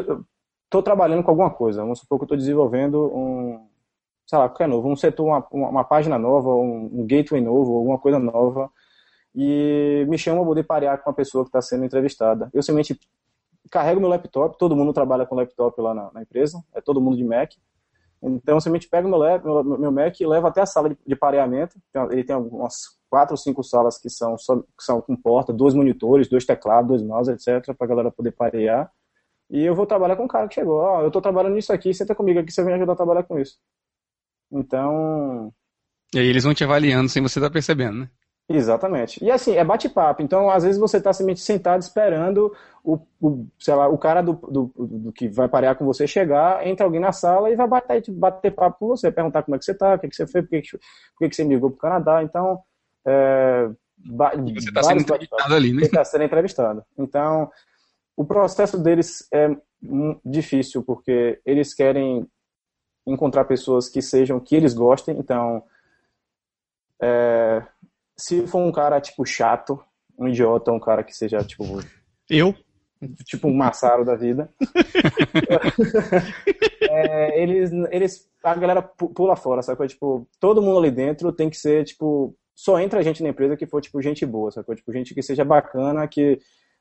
[SPEAKER 3] estou trabalhando com alguma coisa. Vamos supor que eu estou desenvolvendo um. Sei lá, qualquer novo, um setor, uma, uma página nova, um, um gateway novo, alguma coisa nova e me chamam para poder parear com a pessoa que está sendo entrevistada. Eu simplesmente carrego meu laptop, todo mundo trabalha com laptop lá na, na empresa, é todo mundo de Mac. Então, eu simplesmente pego meu, meu, meu Mac e levo até a sala de, de pareamento. Ele tem umas quatro ou cinco salas que são, só, que são com porta, dois monitores, dois teclados, dois mouse, etc., para a galera poder parear. E eu vou trabalhar com o cara que chegou. Ó, oh, eu estou trabalhando nisso aqui, senta comigo aqui, você vem ajudar a trabalhar com isso. Então,
[SPEAKER 1] e aí eles vão te avaliando sem você estar tá percebendo, né?
[SPEAKER 3] Exatamente. E assim, é bate-papo. Então, às vezes você está simplesmente sentado esperando o, o, sei lá, o cara do, do, do, que vai parear com você chegar, entra alguém na sala e vai bater, bater papo com você, perguntar como é que você está, o que, é que você fez, por que, que, por que, que você migrou para o Canadá. Então, é,
[SPEAKER 1] ba, você está sendo entrevistado ali, né? Você está sendo
[SPEAKER 3] entrevistado. Então, o processo deles é difícil, porque eles querem encontrar pessoas que sejam, que eles gostem. Então, é, se for um cara, tipo, chato, um idiota, um cara que seja, tipo.
[SPEAKER 1] Eu?
[SPEAKER 3] Tipo um massaro da vida. é, eles, eles. A galera pula fora, sacou? Tipo, todo mundo ali dentro tem que ser, tipo. Só entra gente na empresa que for, tipo, gente boa, sacou? Tipo, gente que seja bacana, que.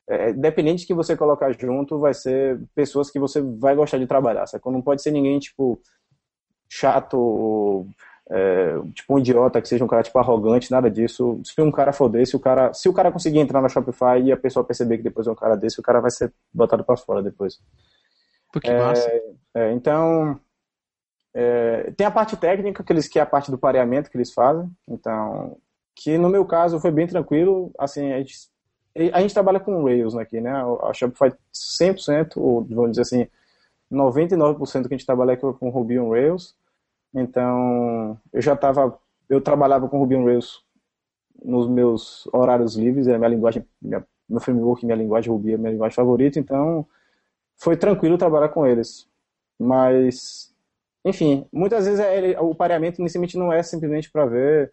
[SPEAKER 3] É, dependente de que você colocar junto, vai ser pessoas que você vai gostar de trabalhar, sacou? Não pode ser ninguém, tipo, chato, é, tipo um idiota, que seja um cara tipo arrogante, nada disso. Se um cara for desse, o cara, se o cara conseguir entrar na Shopify e a pessoa perceber que depois é um cara desse, o cara vai ser botado para fora depois.
[SPEAKER 1] Porque é, massa.
[SPEAKER 3] É, então, é, tem a parte técnica, que, eles, que é a parte do pareamento que eles fazem. Então, que no meu caso foi bem tranquilo. Assim, a gente, a gente trabalha com Rails aqui, né? A Shopify 100%, ou vamos dizer assim, 99% que a gente trabalha é com Ruby on Rails. Então, eu já estava, eu trabalhava com Ruby on Rails nos meus horários livres, Era minha linguagem, minha, meu framework, minha linguagem Ruby é minha linguagem favorita, então foi tranquilo trabalhar com eles. Mas, enfim, muitas vezes é, o pareamento inicialmente não é simplesmente para ver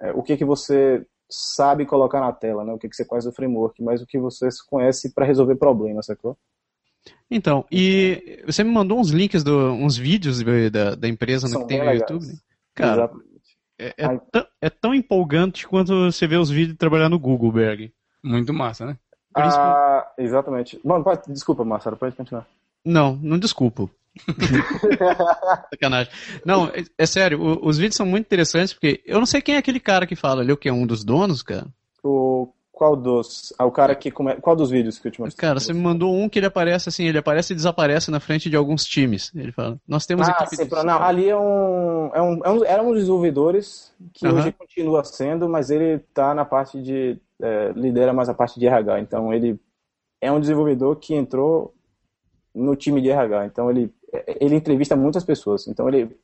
[SPEAKER 3] é, o que, que você sabe colocar na tela, né? o que, que você conhece do framework, mas o que você conhece para resolver problemas, sacou?
[SPEAKER 1] Então, e então. você me mandou uns links, do, uns vídeos da, da empresa no que tem no legais. YouTube. Né? Cara, Exatamente. É, é, tão, é, tão, empolgante quanto você vê os vídeos trabalhar no Google, Berg. Muito massa, né?
[SPEAKER 3] Ah, exatamente. Mano, pode, desculpa, Marcelo, pode continuar.
[SPEAKER 1] Não, não desculpo. Sacanagem. Não, é, é sério, o, os vídeos são muito interessantes porque eu não sei quem é aquele cara que fala ali, o que é um dos donos, cara.
[SPEAKER 3] O qual dos? Ah, o cara que come... Qual dos vídeos que eu te mostrei?
[SPEAKER 1] Cara, você me mandou um que ele aparece assim, ele aparece e desaparece na frente de alguns times. Ele fala, nós temos ah, equipe
[SPEAKER 3] sim, não, ali é um, é um, é um, era é um dos desenvolvedores que hoje continua sendo, mas ele tá na parte de é, lidera mais a parte de RH. Então ele é um desenvolvedor que entrou no time de RH. Então ele ele entrevista muitas pessoas. Então ele o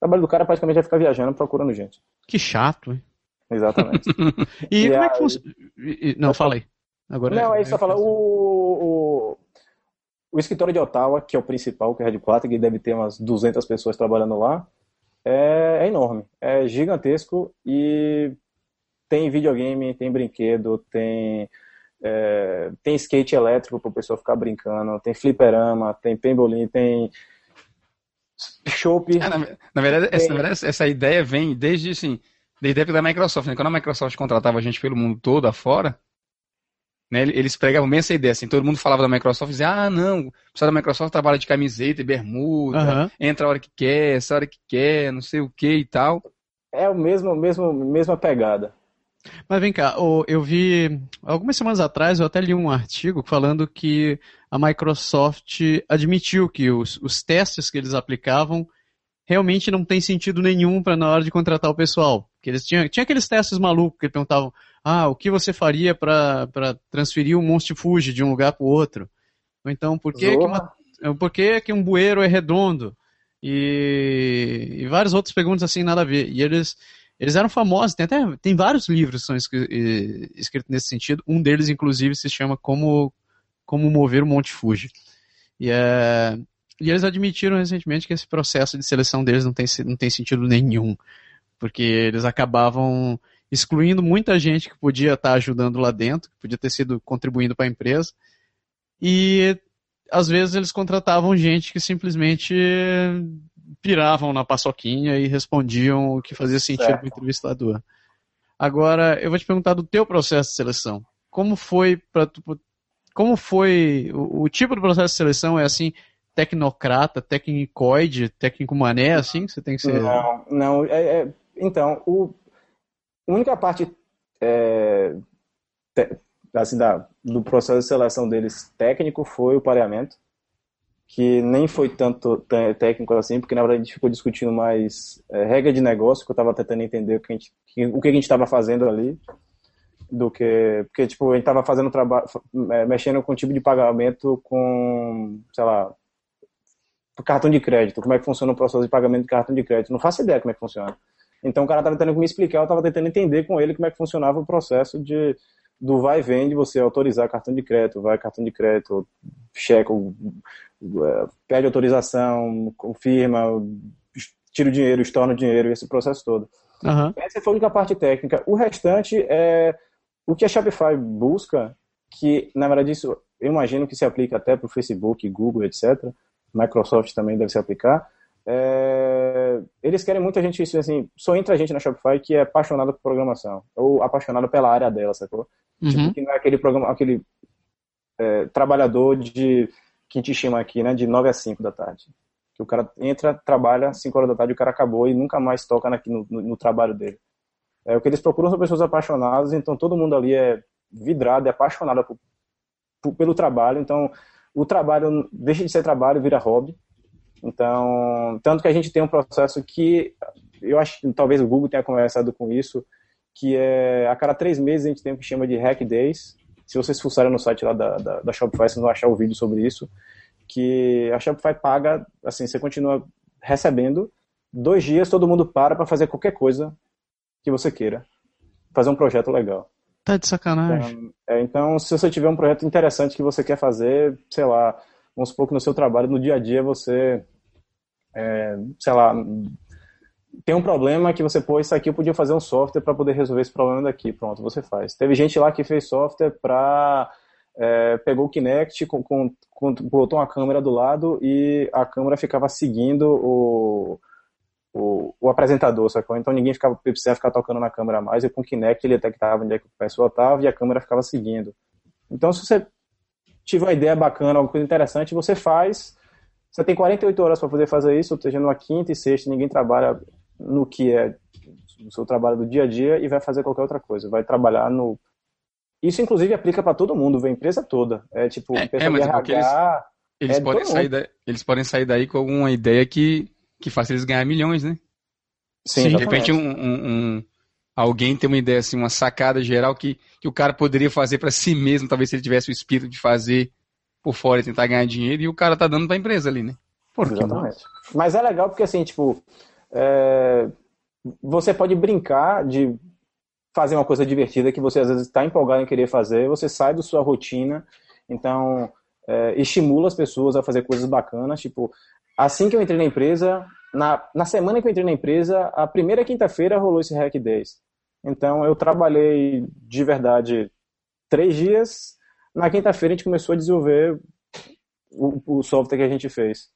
[SPEAKER 3] trabalho do cara praticamente vai é ficar viajando procurando gente.
[SPEAKER 1] Que chato, hein?
[SPEAKER 3] Exatamente.
[SPEAKER 1] e, e, como aí... é que funciona? Não, falei. Agora não,
[SPEAKER 3] é-, é isso que eu é
[SPEAKER 1] falo.
[SPEAKER 3] O, o, o escritório de Ottawa, que é o principal, que é a Headquarter, que deve ter umas 200 pessoas trabalhando lá, é, é enorme, é gigantesco e tem videogame, tem brinquedo, tem é, tem skate elétrico para o pessoal ficar brincando, tem fliperama, tem pembolim, tem
[SPEAKER 1] chope. É, na, na, verdade, tem... Essa, na verdade, essa ideia vem desde assim, desde a época da Microsoft, né? Quando a Microsoft contratava a gente pelo mundo todo afora, né, eles pregavam bem essa ideia, assim, todo mundo falava da Microsoft e dizia, ah, não, o pessoal da Microsoft trabalha de camiseta e bermuda, uhum. entra a hora que quer, essa hora que quer, não sei o que e tal.
[SPEAKER 3] É o mesmo, mesmo, mesma pegada.
[SPEAKER 1] Mas vem cá, eu vi algumas semanas atrás, eu até li um artigo falando que a Microsoft admitiu que os, os testes que eles aplicavam realmente não tem sentido nenhum para na hora de contratar o pessoal. Que eles tinham, tinha aqueles testes malucos que perguntavam: ah, o que você faria para transferir um Fuji de um lugar para o outro? Ou então, por que, que uma, eh, por que, que, um bueiro é redondo? E, e várias outras perguntas assim, nada a ver. E eles, eles eram famosos, tem até tem vários livros que são escritos nesse sentido. Um deles, inclusive, se chama Como, Como Mover o Monte Fuji. E, é, e eles admitiram recentemente que esse processo de seleção deles não tem, não tem sentido nenhum porque eles acabavam excluindo muita gente que podia estar ajudando lá dentro, que podia ter sido contribuindo para a empresa, e às vezes eles contratavam gente que simplesmente piravam na paçoquinha e respondiam o que fazia sentido para o entrevistador. Agora, eu vou te perguntar do teu processo de seleção. Como foi para como foi o, o, tipo do processo de seleção é assim tecnocrata, tecnicoide, técnico mané assim você tem que ser?
[SPEAKER 3] Não, não é, é então, o, a única parte é, te, assim, da, do processo de seleção deles técnico foi o pareamento, que nem foi tanto técnico assim, porque na verdade a gente ficou discutindo mais é, regra de negócio, que eu estava tentando entender o que a gente, o que a gente estava fazendo ali, do que. Porque, tipo, a gente estava fazendo trabalho, é, mexendo com o tipo de pagamento com, sei lá, cartão de crédito, como é que funciona o processo de pagamento de cartão de crédito. Não faço ideia como é que funciona. Então o cara estava tentando me explicar, eu estava tentando entender com ele como é que funcionava o processo de, do vai e vende, você autorizar cartão de crédito, vai cartão de crédito, checa, é, pede autorização, confirma, tira o dinheiro, estorna o dinheiro, esse processo todo. Uhum. Essa foi a única parte técnica. O restante é o que a Shopify busca, que na verdade isso eu imagino que se aplica até para o Facebook, Google, etc. Microsoft também deve se aplicar é, eles querem muita gente assim, só entra gente na Shopify que é apaixonada por programação ou apaixonada pela área dela, sacou? Uhum. Tipo, que não é aquele programa, aquele é, trabalhador de que te chama aqui, né, de 9 a 5 da tarde. Que o cara entra, trabalha, 5 horas da tarde o cara acabou e nunca mais toca na, no, no, no, trabalho dele. É, o que eles procuram são pessoas apaixonadas, então todo mundo ali é vidrado, é apaixonado por, por, pelo trabalho, então o trabalho deixa de ser trabalho, vira hobby então, tanto que a gente tem um processo que eu acho que talvez o Google tenha conversado com isso, que é a cada três meses a gente tem o que chama de Hack Days. Se vocês fuçarem no site lá da, da, da Shopify, vocês vão achar o vídeo sobre isso. Que a Shopify paga, assim, você continua recebendo. Dois dias todo mundo para para fazer qualquer coisa que você queira. Fazer um projeto legal.
[SPEAKER 1] Tá de sacanagem.
[SPEAKER 3] Então, é, então, se você tiver um projeto interessante que você quer fazer, sei lá, vamos supor que no seu trabalho, no dia a dia, você, é, sei lá, tem um problema que você, pô, isso aqui eu podia fazer um software para poder resolver esse problema daqui. Pronto, você faz. Teve gente lá que fez software para. É, pegou o Kinect, com, com, com, botou uma câmera do lado e a câmera ficava seguindo o, o, o, apresentador, sacou? Então ninguém ficava, precisava ficar tocando na câmera mais, e com o Kinect ele detectava onde é que o pessoal estava e a câmera ficava seguindo. Então, se você tive uma ideia bacana, alguma coisa interessante, você faz. Você tem 48 horas para poder fazer isso, ou seja, numa quinta e sexta, ninguém trabalha no que é o seu trabalho do dia a dia e vai fazer qualquer outra coisa. Vai trabalhar no. Isso, inclusive, aplica para todo mundo, a empresa toda. É tipo, é, é, mas é
[SPEAKER 1] RH, eles, eles é podem sair daí, eles podem sair daí com alguma ideia que, que faça eles ganhar milhões, né? Sim, de repente um, um alguém tem uma ideia, assim, uma sacada geral que, que o cara poderia fazer para si mesmo, talvez se ele tivesse o espírito de fazer por fora e tentar ganhar dinheiro, e o cara tá dando pra empresa ali, né? Por
[SPEAKER 3] Exatamente. Não? Mas é legal porque, assim, tipo, é... você pode brincar de fazer uma coisa divertida que você às vezes está empolgado em querer fazer, você sai da sua rotina, então é... estimula as pessoas a fazer coisas bacanas, tipo, assim que eu entrei na empresa, na, na semana que eu entrei na empresa, a primeira quinta-feira rolou esse Hack Days. Então eu trabalhei de verdade três dias. Na quinta-feira a gente começou a desenvolver o, o, software que a gente fez.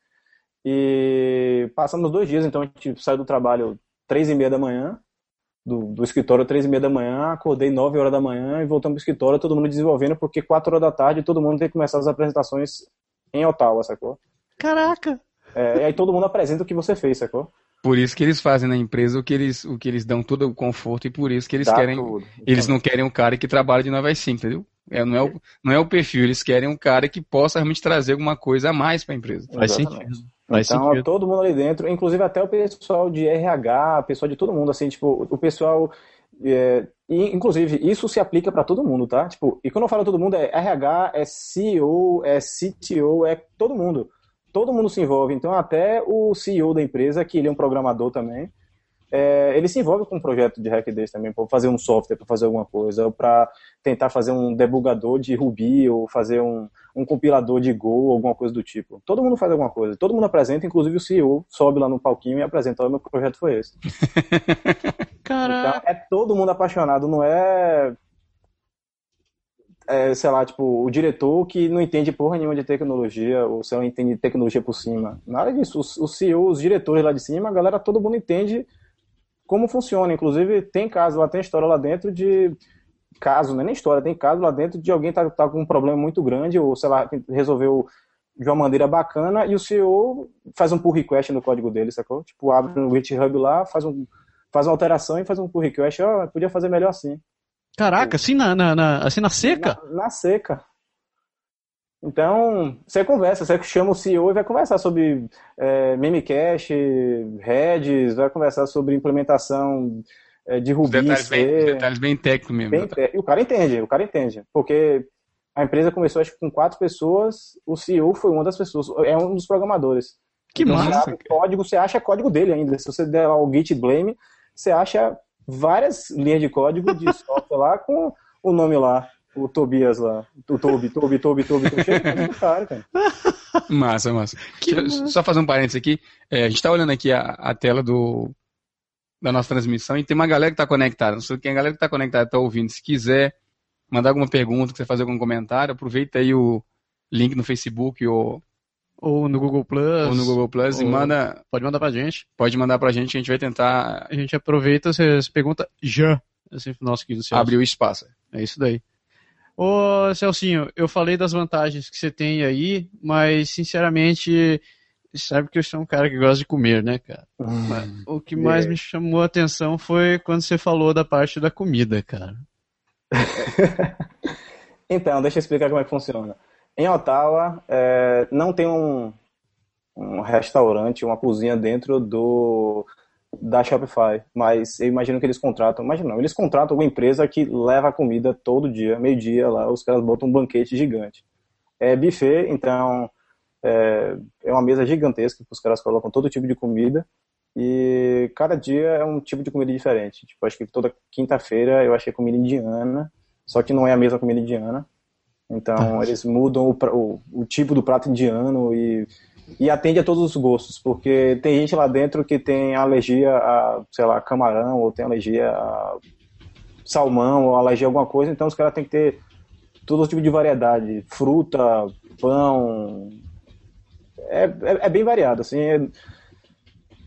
[SPEAKER 3] E passamos dois dias, então a gente saiu do trabalho três e meia da manhã, do, do escritório três e meia da manhã, acordei nove horas da manhã e voltamos para o escritório, todo mundo desenvolvendo, porque quatro horas da tarde todo mundo tem que começar as apresentações em Ottawa, sacou?
[SPEAKER 1] Caraca!
[SPEAKER 3] É, e aí todo mundo apresenta o que você fez, sacou?
[SPEAKER 1] Por isso que eles fazem na empresa o que eles, o que eles dão todo o conforto e por isso que eles Dá querem. Tudo. Então. Eles não querem um cara que trabalha de 9 às 5, entendeu? É, não, é o, não é o perfil, eles querem um cara que possa realmente trazer alguma coisa a mais para a empresa. Faz
[SPEAKER 3] Exatamente. sentido. então, sentido. todo mundo ali dentro, inclusive até o pessoal de RH, pessoal de todo mundo, assim, tipo, o pessoal. É, e, inclusive, isso se aplica para todo mundo, tá? Tipo, e quando eu falo todo mundo, é RH, é CEO, é CTO, é todo mundo todo mundo se envolve. Então, até o CEO da empresa, que ele é um programador também, é, ele se envolve com um projeto de hack desse também, para fazer um software, para fazer alguma coisa, para tentar fazer um debugador de Ruby ou fazer um, um compilador de Go, alguma coisa do tipo. Todo mundo faz alguma coisa, todo mundo apresenta, inclusive o CEO sobe lá no palquinho e apresenta: olha, meu projeto foi esse.
[SPEAKER 1] Caraca.
[SPEAKER 3] Então, é todo mundo apaixonado, não é é, sei lá, tipo, o diretor que não entende porra nenhuma de tecnologia, ou se não entende tecnologia por cima. Nada disso. O, CEO, os diretores lá de cima, a galera, todo mundo entende como funciona. Inclusive, tem caso lá, tem história lá dentro de. Caso, é nem história, tem caso lá dentro de alguém tá, tá com um problema muito grande, ou sei lá, resolveu de uma maneira bacana, e o CEO faz um pull request no código dele, sacou? Tipo, abre no GitHub lá, faz, um, faz uma alteração e faz um pull request, ó, oh, podia fazer melhor assim.
[SPEAKER 1] Caraca, assim na, na, na assim na seca?
[SPEAKER 3] Na, na, seca. Então, você conversa, você chama o CEO e vai conversar sobre é, meme Redis, vai conversar sobre implementação é, de Ruby.
[SPEAKER 1] detalhes, C, bem, detalhes bem técnicos mesmo. Bem
[SPEAKER 3] né? te... E o cara entende, o cara entende. Porque a empresa começou acho, com quatro pessoas, o CEO foi uma das pessoas, é um dos programadores.
[SPEAKER 1] Que então, massa! Você
[SPEAKER 3] código, você acha código dele ainda. Se você der lá o git blame, você acha várias linhas de código de software lá com o nome lá, o Tobias lá. O Tobi, Tobi, Tobi, Tobi. Tobi. Chega cara,
[SPEAKER 1] cara. Massa, massa. Só, só fazer um parênteses aqui. É, a gente tá olhando aqui a, a, tela do, da nossa transmissão e tem uma galera que está conectada. Não sei quem é a galera que tá conectada, tá ouvindo. Se quiser mandar alguma pergunta, quiser fazer algum comentário, aproveita aí o link no Facebook ou ou no Google Plus. Ou
[SPEAKER 3] no Google Plus e manda.
[SPEAKER 1] Pode mandar pra gente.
[SPEAKER 3] Pode mandar pra gente, a gente vai tentar.
[SPEAKER 1] A gente aproveita, você pergunta já.
[SPEAKER 3] Assim, nosso querido
[SPEAKER 1] Celso. Abriu espaço. É isso daí. Ô, Celcinho, eu falei das vantagens que você tem aí, mas, sinceramente, sabe que eu sou um cara que gosta de comer, né, cara? Hum, o que mais é. me chamou a atenção foi quando você falou da parte da comida, cara.
[SPEAKER 3] então, deixa eu explicar como é que funciona. Em Ottawa, é, não tem um, um restaurante, uma cozinha dentro do da Shopify, mas eu imagino que eles contratam, imagino não, eles contratam uma empresa que leva a comida todo dia, meio-dia lá, os caras botam um banquete gigante. É buffet, então é, é uma mesa gigantesca que os caras colocam todo tipo de comida e cada dia é um tipo de comida diferente. Tipo, acho que toda quinta-feira eu achei é comida indiana, só que não é a mesma comida indiana. Então, ah, eles mudam o, o, o, tipo do prato indiano e, e atende a todos os gostos, porque tem gente lá dentro que tem alergia a, sei lá, camarão, ou tem alergia a salmão, ou alergia a alguma coisa, então os caras têm que ter todo tipo de variedade, fruta, pão. É, é, é bem variado, assim. É,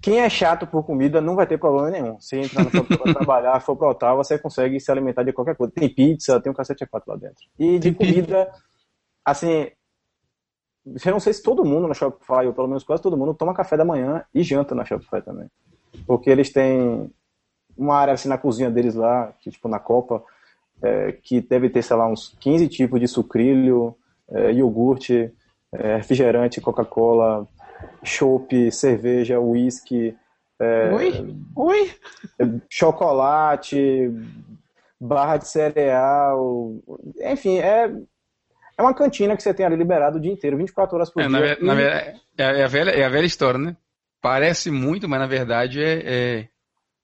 [SPEAKER 3] quem é chato por comida não vai ter problema nenhum. Se entrar no pra trabalhar, for pro hotel, você consegue se alimentar de qualquer coisa. Tem pizza, tem um cacete a quatro lá dentro. E de comida, assim, eu não sei se todo mundo na Shopify, ou pelo menos quase todo mundo, toma café da manhã e janta na Shopify também. Porque eles têm uma área assim na cozinha deles lá, que tipo na Copa, é, que deve ter, sei lá, uns 15 tipos de sucrilho, é, iogurte, é, refrigerante, Coca-Cola, chopp, cerveja, uísque.
[SPEAKER 1] É, Oi? Oi?
[SPEAKER 3] Chocolate, barra de cereal. Enfim, é, é uma cantina que você tem ali liberado o dia inteiro, 24 horas por é, dia.
[SPEAKER 1] Na, na verdade, é, é, a velha, é a velha história, né? Parece muito, mas na verdade é.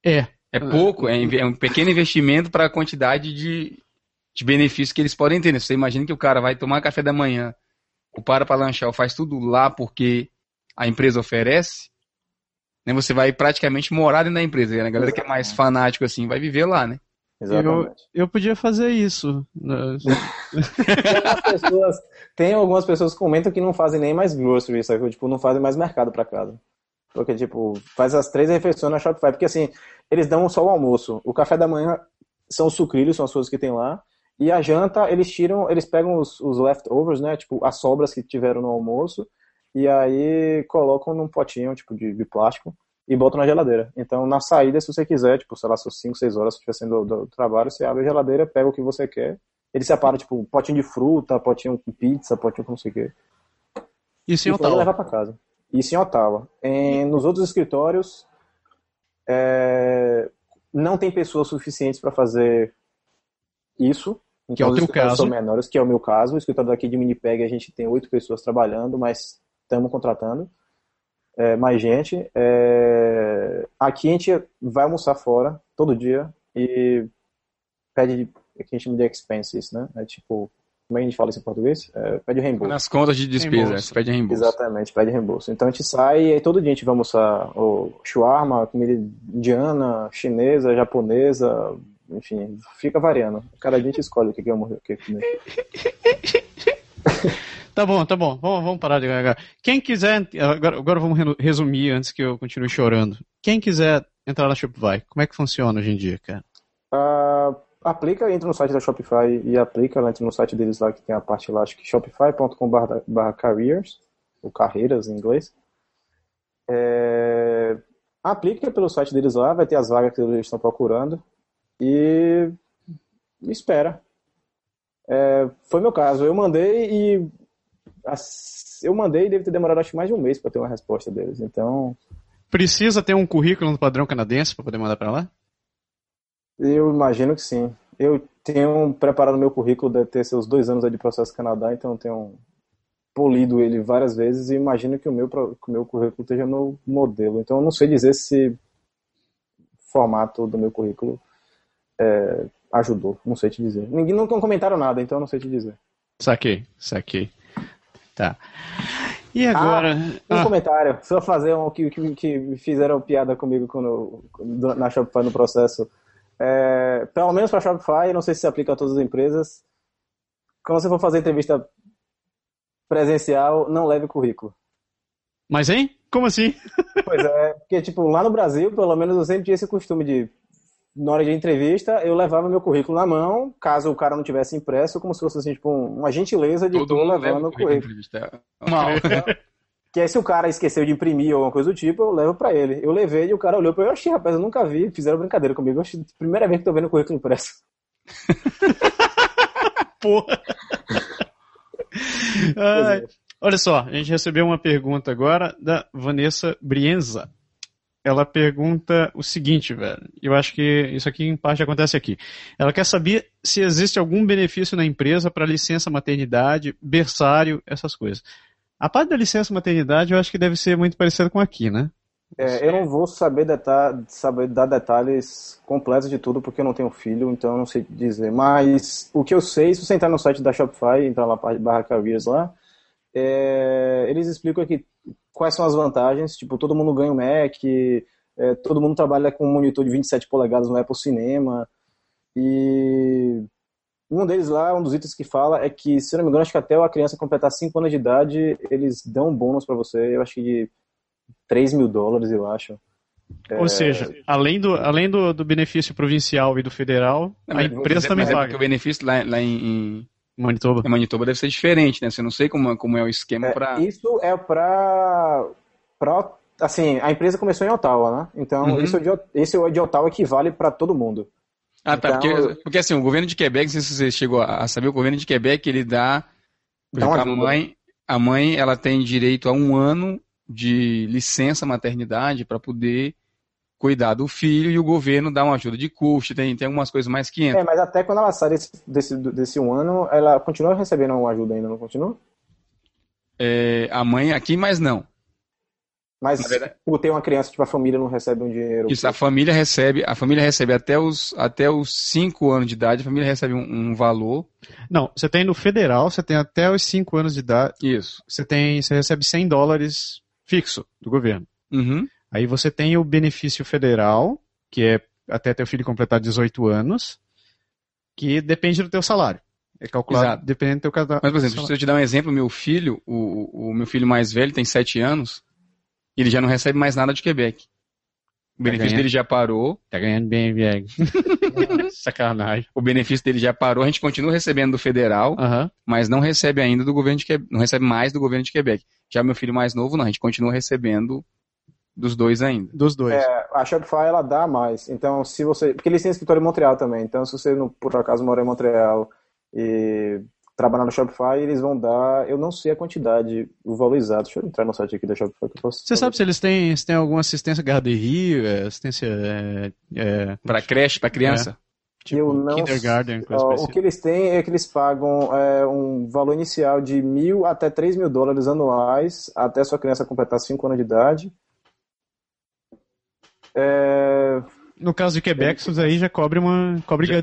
[SPEAKER 1] É. É, é pouco, é, é, um pequeno investimento para a quantidade de, de benefícios que eles podem ter. Né? Você imagina que o cara vai tomar café da manhã, o para para lanchar, ou faz tudo lá porque a empresa oferece, né, você vai praticamente morar dentro da empresa. Né? A galera Exatamente. que é mais fanático assim vai viver lá, né?
[SPEAKER 3] Exatamente.
[SPEAKER 1] Eu, eu podia fazer isso. tem, né? pessoas,
[SPEAKER 3] tem algumas pessoas que comentam que não fazem nem mais grocery, sabe? Tipo, não fazem mais mercado para casa. Porque, tipo, faz as três refeições na Shopify. Porque, assim, eles dão só o almoço. O café da manhã são os sucrilhos, são as coisas que tem lá. E a janta, eles tiram, eles pegam os, os leftovers, né? Tipo, as sobras que tiveram no almoço e aí colocam num potinho, tipo, de, de plástico e botam na geladeira. Então, na saída, se você quiser, tipo, sei lá, são 5, 6 horas, se estiver sendo do, do, trabalho, você abre a geladeira, pega o que você quer. Ele separa, tipo, um potinho de fruta, potinho com pizza, potinho com não sei o quê. Isso em Ottawa. levar casa. Isso em Ottawa. Em, nos outros escritórios, é, não tem pessoas suficientes para fazer isso.
[SPEAKER 1] Então, que é o teu caso. São
[SPEAKER 3] menores, que é o meu caso. O escritório daqui de Minipeg, a gente tem oito pessoas trabalhando, mas estamos contratando é, mais gente. É, aqui a gente vai almoçar fora todo dia e pede é que a gente me dê expenses, né? É tipo, como é que a gente fala isso em português? É, pede reembolso.
[SPEAKER 1] Nas contas de despesas,
[SPEAKER 3] né?
[SPEAKER 1] pede reembolso.
[SPEAKER 3] Exatamente, pede reembolso. Então a gente sai e todo dia a gente vai almoçar o shawarma, comida indiana, chinesa, japonesa, enfim, fica variando. Cada dia a gente escolhe o que quer é comer.
[SPEAKER 1] Tá bom, tá bom. Vamos, vamos parar de agora. Quem quiser. Agora, agora vamos resumir antes que eu continue chorando. Quem quiser entrar na Shopify, como é que funciona hoje em dia, cara? Uh,
[SPEAKER 3] aplica, entra no site da Shopify e aplica, né? entra no site deles lá que tem a parte lá, acho que shopify.com.br careers, ou carreiras em inglês. É, aplica pelo site deles lá, vai ter as vagas que eles estão procurando e espera. É, foi meu caso, eu mandei e eu mandei e deve ter demorado acho mais de um mês para ter uma resposta deles. Então.
[SPEAKER 1] Precisa ter um currículo no padrão canadense para poder mandar para lá?
[SPEAKER 3] Eu imagino que sim. Eu tenho preparado meu currículo, deve ter seus dois anos aí de processo Canadá, então eu tenho polido ele várias vezes e imagino que o meu, que o meu currículo esteja no modelo. Então eu não sei dizer se formato do meu currículo é, ajudou. Não sei te dizer. Ninguém não comentaram nada, então eu não sei te dizer.
[SPEAKER 1] Saquei, saquei. Tá. E ah, agora.
[SPEAKER 3] Ah, um ah. comentário. Só fazer um que, que, que fizeram piada comigo quando, na Shopify no processo. É, pelo menos para Shopify, não sei se se aplica a todas as empresas. Quando você for fazer entrevista presencial, não leve currículo.
[SPEAKER 1] Mas, hein? Como assim?
[SPEAKER 3] pois é, porque, tipo, lá no Brasil, pelo menos eu sempre tinha esse costume de na hora de entrevista, eu levava meu currículo na mão, caso o cara não tivesse impresso, como se fosse assim, tipo, uma gentileza de
[SPEAKER 1] Todo tu tipo, levando o currículo. currículo. É
[SPEAKER 3] é. que aí se o cara esqueceu de imprimir ou alguma coisa do tipo, eu levo para ele. Eu levei e o cara olhou para eu, achei, rapaz, eu nunca vi, fizeram brincadeira comigo. Eu, primeira vez que tô vendo o currículo impresso.
[SPEAKER 1] Porra. É. Ai, olha só, a gente recebeu uma pergunta agora da Vanessa Brienza ela pergunta o seguinte, velho. Eu acho que isso aqui em parte acontece aqui. Ela quer saber se existe algum benefício na empresa para licença maternidade, berçário, essas coisas. A parte da licença maternidade eu acho que deve ser muito parecida com aqui, né?
[SPEAKER 3] É, eu não vou saber, deta saber dar detalhes completos de tudo porque eu não tenho filho, então eu não sei dizer. Mas o que eu sei, se você entrar no site da Shopify, entrar lá barra careers lá, é, eles explicam que quais são as vantagens, tipo, todo mundo ganha um Mac, é, todo mundo trabalha com um monitor de 27 polegadas no Apple Cinema, e um deles lá, um dos itens que fala é que, se não me engano, acho que até a criança completar 5 anos de idade, eles dão um bônus para você, eu acho que de 3 mil dólares, eu acho.
[SPEAKER 1] Ou é... seja, além do, além do, do benefício provincial e do federal, não, a empresa também é paga. É porque o
[SPEAKER 3] benefício lá, lá em,
[SPEAKER 1] Manitoba. É,
[SPEAKER 3] Manitoba deve ser diferente, né? Você não sei como, como é o esquema é, para. Isso é para para assim a empresa começou em Ottawa, né? Então uhum. isso é de, esse é de Ottawa equivale para todo mundo.
[SPEAKER 1] Ah, então... tá. Porque, então, porque, assim o governo de Quebec, não sei se você chegou a saber, o governo de Quebec ele dá então, a mãe a mãe ela tem direito a um ano de licença maternidade para poder cuidar do filho e o governo dá uma ajuda de custo, tem, tem algumas coisas mais que
[SPEAKER 3] entram. É, mas até quando ela sai desse, desse, desse um ano, ela continua recebendo uma ajuda ainda, não continua?
[SPEAKER 1] É, a mãe aqui, mas não.
[SPEAKER 3] Mas por tipo, ter uma criança, tipo, a família não recebe um dinheiro.
[SPEAKER 1] Isso, a família recebe, a família recebe até os 5 até os cinco anos de idade, a família recebe um, um, valor. Não, você tem no federal, você tem até os 5 anos de idade. Isso. Você tem, você recebe 100 dólares fixo do governo. Uhum. Aí você tem o benefício federal, que é até teu filho completar 18 anos, que depende do teu salário. É calculado Exato.
[SPEAKER 3] dependendo do teu cadastro.
[SPEAKER 1] Mas, por exemplo, salário. se eu te dar um exemplo, meu filho, o, o meu filho mais velho tem 7 anos, ele já não recebe mais nada de Quebec. O tá benefício tá dele já parou.
[SPEAKER 3] Tá ganhando bem, Vieg.
[SPEAKER 1] Sacanagem. O benefício dele já parou, a gente continua recebendo do federal,
[SPEAKER 3] uh -huh.
[SPEAKER 1] mas não recebe ainda do governo de Quebec, não recebe mais do governo de Quebec. Já meu filho mais novo, não, a gente continua recebendo dos dois ainda.
[SPEAKER 3] Dos dois. É, a Shopify ela dá mais. Então, se você. Porque eles têm escritório em Montreal também. Então, se você, não, por acaso, mora em Montreal e trabalhar no Shopify, eles vão dar, eu não sei a quantidade, o valor exato. Deixa eu entrar no site aqui da Shopify que eu posso.
[SPEAKER 1] Você sabe se eles têm, se têm alguma assistência garderia, é, assistência é, é, para creche, para criança? É.
[SPEAKER 3] Tipo, eu não kindergarten, coisa uh, o que eles têm é que eles pagam é, um valor inicial de mil até três mil dólares anuais até sua criança completar cinco anos de idade.
[SPEAKER 1] É... No caso de Quebec, isso aí já cobre uma. cobre já,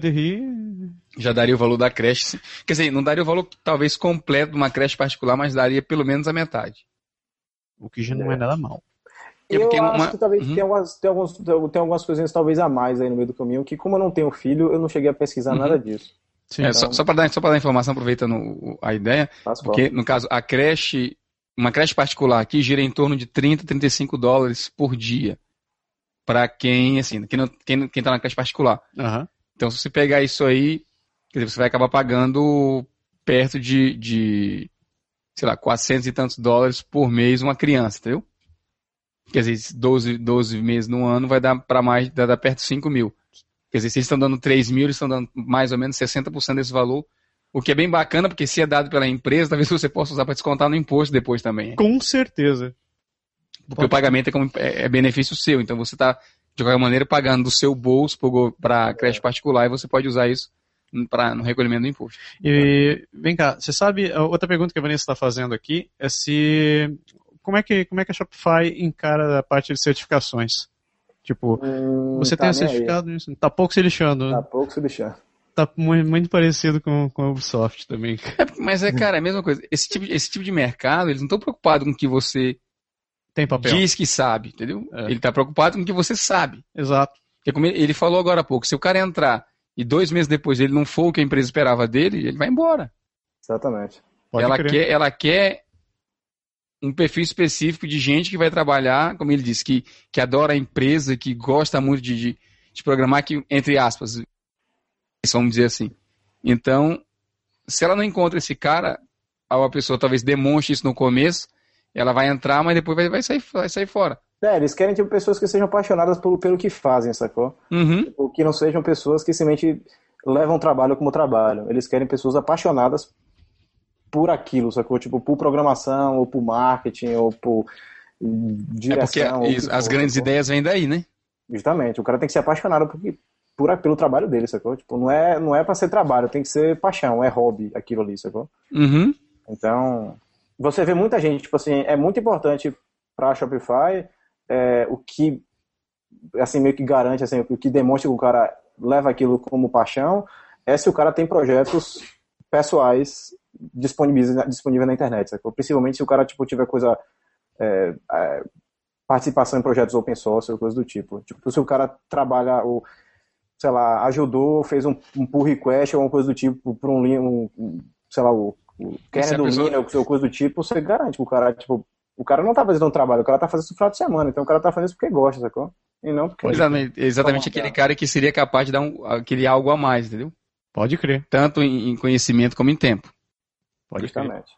[SPEAKER 1] Já daria o valor da creche. Quer dizer, não daria o valor talvez completo de uma creche particular, mas daria pelo menos a metade. O que já não é, é nada mal.
[SPEAKER 3] É eu é acho uma... que talvez uhum. tem, algumas, tem, tem algumas coisinhas talvez a mais aí no meio do caminho, que como eu não tenho filho, eu não cheguei a pesquisar uhum. nada disso.
[SPEAKER 1] Sim, é, então... Só, só para dar, só dar informação, aproveitando a ideia, Passo porque no caso, a creche, uma creche particular aqui gira em torno de 30, 35 dólares por dia para quem, assim, quem, não, quem, quem tá na caixa particular.
[SPEAKER 3] Uhum.
[SPEAKER 1] Então, se você pegar isso aí, dizer, você vai acabar pagando perto de, de, sei lá, 400 e tantos dólares por mês uma criança, entendeu? Quer dizer, 12, 12 meses no ano vai dar para mais, dar perto de 5 mil. Quer dizer, se eles estão dando 3 mil, eles estão dando mais ou menos 60% desse valor, o que é bem bacana, porque se é dado pela empresa, talvez você possa usar para descontar no imposto depois também.
[SPEAKER 3] Com certeza.
[SPEAKER 1] Porque Pode. o pagamento é, como, é, é, benefício seu, então você está, de qualquer maneira, pagando do seu bolso para é. creche particular e você pode usar isso para no recolhimento do imposto. E vem cá, você sabe, outra pergunta que a Vanessa está fazendo aqui é se. Como é, que, como é que a Shopify encara a parte de certificações? Tipo, hum, você
[SPEAKER 3] tá
[SPEAKER 1] tem certificado, tá aí. Né? tá pouco se lixando. Tá
[SPEAKER 3] pouco se lixando
[SPEAKER 1] tá muito, parecido com, com a Ubisoft também. É, mas é, cara, é a mesma coisa. Esse tipo, esse tipo de mercado, eles não estão preocupados com que você tem papel. Diz que sabe, entendeu? É. Ele está preocupado com o que você sabe.
[SPEAKER 3] Exato.
[SPEAKER 1] Porque como ele falou agora há pouco, se o cara entrar e dois meses depois ele não for o que a empresa esperava dele, ele vai embora.
[SPEAKER 3] Exatamente.
[SPEAKER 1] Pode ela, crer. quer, ela quer um perfil específico de gente que vai trabalhar, como ele disse, que, que adora a empresa, que gosta muito de, de, de programar, que, entre aspas, vamos dizer assim. Então, se ela não encontra esse cara, a pessoa talvez demonstre isso no começo, ela vai entrar, mas depois vai, vai, sair, vai sair fora.
[SPEAKER 3] É, eles querem tipo, pessoas que sejam apaixonadas pelo, pelo que fazem, sacou?
[SPEAKER 1] Uhum.
[SPEAKER 3] Tipo, que não sejam pessoas que simplesmente levam o trabalho como trabalho. Eles querem pessoas apaixonadas por aquilo, sacou? Tipo, por programação, ou por marketing, ou por direção. É
[SPEAKER 1] porque as grandes sacou? ideias vêm daí, né?
[SPEAKER 3] Justamente. O cara tem que ser apaixonado por, por, pelo trabalho dele, sacou? Tipo, não é, não é pra ser trabalho, tem que ser paixão, é hobby aquilo ali, sacou?
[SPEAKER 1] Uhum.
[SPEAKER 3] Então, você vê muita gente, tipo assim, é muito importante para a Shopify é, o que, assim, meio que garante, assim, o que demonstra que o cara leva aquilo como paixão, é se o cara tem projetos pessoais disponíveis, na internet, principalmente se o cara, tipo, tiver coisa... É, é, participação em projetos open source ou coisa do tipo. Tipo, se o cara trabalha o sei lá, ajudou, fez um, um pull request ou alguma coisa do tipo para um, um, sei lá, o quer é do pessoa... Linux né, ou coisa do tipo, você garante que o cara, tipo, o cara não tá fazendo um trabalho, o cara tá fazendo isso no final de semana, então o cara tá fazendo isso porque gosta, sacou?
[SPEAKER 1] E
[SPEAKER 3] não
[SPEAKER 1] porque. Exatamente, exatamente aquele cara que seria capaz de dar um, aquele é algo a mais, entendeu? Pode crer. Tanto em, conhecimento como em tempo.
[SPEAKER 3] Pode Justamente.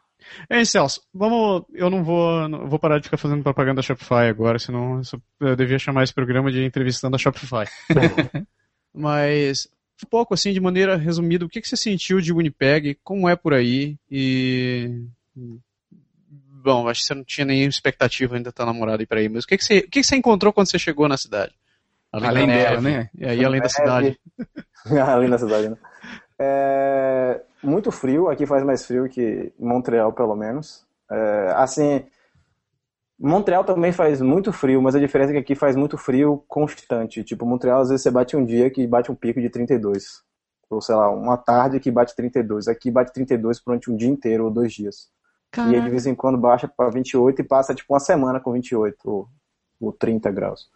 [SPEAKER 1] crer. Ei, Celso, vamos. Eu não vou, não vou parar de ficar fazendo propaganda da Shopify agora, senão eu devia chamar esse programa de entrevistando a Shopify. Mas um pouco assim, de maneira resumida, o que, que você sentiu de Winnipeg, como é por aí e bom, acho que você não tinha nenhuma expectativa ainda estar namorado aí para aí, mas o que, que, você, o que, que você encontrou quando você chegou na cidade?
[SPEAKER 3] Além, além neve, dela, né?
[SPEAKER 1] E aí, além da cidade.
[SPEAKER 3] além da cidade, né? É, muito frio, aqui faz mais frio que Montreal, pelo menos. É, assim, Montreal também faz muito frio, mas a diferença é que aqui faz muito frio constante. Tipo, Montreal às vezes você bate um dia que bate um pico de 32. Ou sei lá, uma tarde que bate 32. Aqui bate 32 durante um dia inteiro ou dois dias. Caraca. E aí de vez em quando baixa para 28 e passa tipo uma semana com 28 ou, ou 30 graus.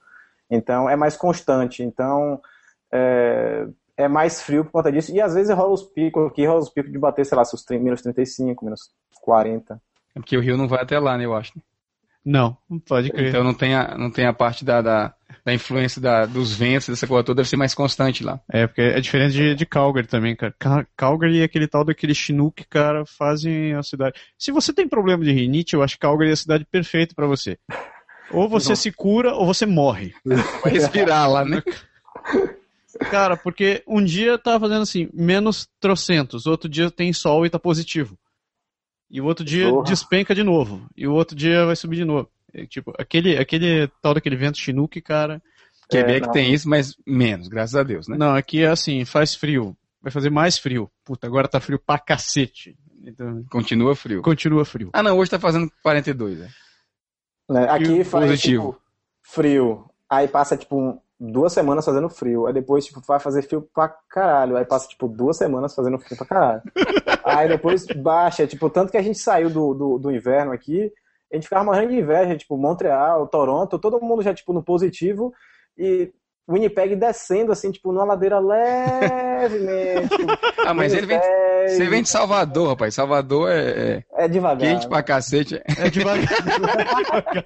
[SPEAKER 3] Então é mais constante. Então é, é, mais frio por conta disso. E às vezes rola os picos aqui, rola os picos de bater, sei lá, menos 35, menos 40. É
[SPEAKER 1] porque o Rio não vai até lá, né, eu acho. Né? Não, não pode crer. Então não tem a, não tem a parte da, da, da influência da, dos ventos, dessa coisa toda, deve ser mais constante lá. É, porque é diferente de, de Calgary também, cara. Calgary e é aquele tal daquele Chinook, cara, fazem a cidade. Se você tem problema de rinite, eu acho que Calgary é a cidade perfeita para você. Ou você não. se cura ou você morre. Vai respirar lá, né? Cara, porque um dia tá fazendo assim, menos trocentos, outro dia tem sol e tá positivo. E o outro dia Porra. despenca de novo. E o outro dia vai subir de novo. É, tipo, aquele, aquele tal daquele vento Chinook, cara. Quebec é, é tem isso, mas menos, graças a Deus, né? Não, aqui é assim, faz frio. Vai fazer mais frio. Puta, agora tá frio pra cacete. Então, continua frio. Continua frio. Ah, não, hoje tá fazendo 42, né?
[SPEAKER 3] né? Aqui faz é, tipo, positivo. Tipo, frio. Aí passa tipo duas semanas fazendo frio. Aí depois, tipo, vai fazer frio pra caralho. Aí passa, tipo, duas semanas fazendo frio pra caralho. Aí depois baixa. Tipo, tanto que a gente saiu do, do, do inverno aqui, a gente ficava morrendo de inveja, tipo, Montreal, Toronto, todo mundo já, tipo, no positivo. E Winnipeg descendo, assim, tipo, numa ladeira levemente. mesmo tipo, ah, mas
[SPEAKER 1] Winnipeg... ele vem. Você vem de Salvador, rapaz. Salvador é.
[SPEAKER 3] É, é devagar.
[SPEAKER 1] Quente pra cacete. É devagar. É devagar.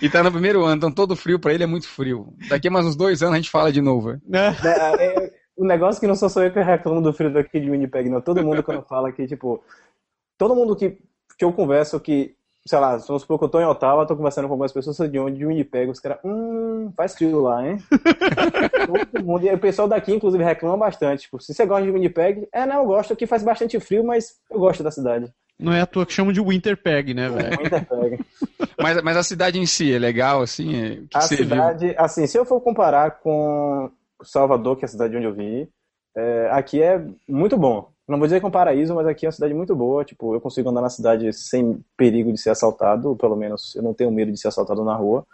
[SPEAKER 1] E tá no primeiro ano, então todo frio para ele é muito frio. Daqui a mais uns dois anos a gente fala de novo. Né? É,
[SPEAKER 3] é, o negócio é que não sou só eu que reclamo do frio daqui de Winnipeg, não. Todo mundo quando fala que, tipo, todo mundo que, que eu converso que, sei lá, se supor que eu tô em Ottawa, tô conversando com algumas pessoas de onde de Winnipeg, os caras, hum, faz frio lá, hein? todo mundo, e o pessoal daqui, inclusive, reclama bastante. Tipo, se você gosta de Winnipeg, é, não, eu gosto, aqui faz bastante frio, mas eu gosto da cidade.
[SPEAKER 1] Não é à toa que chamam de Winterpeg, né, velho? Winterpeg. mas, mas a cidade em si é legal, assim? É,
[SPEAKER 3] a cidade, viu? assim, se eu for comparar com Salvador, que é a cidade onde eu vim, é, aqui é muito bom. Não vou dizer que é um paraíso, mas aqui é uma cidade muito boa. Tipo, eu consigo andar na cidade sem perigo de ser assaltado, pelo menos eu não tenho medo de ser assaltado na rua.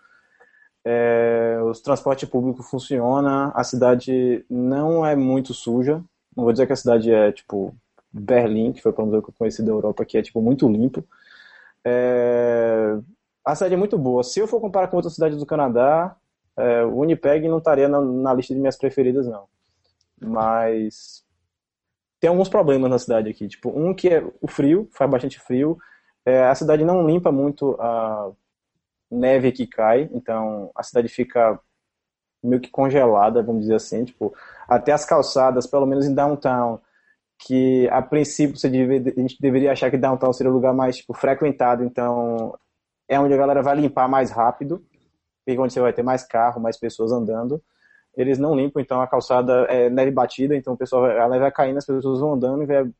[SPEAKER 3] É, o transporte público funciona, a cidade não é muito suja. Não vou dizer que a cidade é, tipo, Berlim, que foi para onde que eu conheci da Europa, que é tipo muito limpo. É... A cidade é muito boa. Se eu for comparar com outras cidades do Canadá, é, o Winnipeg não estaria na, na, lista de minhas preferidas, não. Mas tem alguns problemas na cidade aqui. Tipo, um que é o frio, faz bastante frio. É, a cidade não limpa muito a neve que cai, então a cidade fica meio que congelada, vamos dizer assim. Tipo, até as calçadas, pelo menos em downtown, que a princípio você deve, a gente deveria achar que downtown seria o lugar mais tipo, frequentado, então é onde a galera vai limpar mais rápido, porque onde você vai ter mais carro, mais pessoas andando. Eles não limpam, então a calçada é neve batida, então o pessoal a neve vai caindo, as pessoas vão andando e vai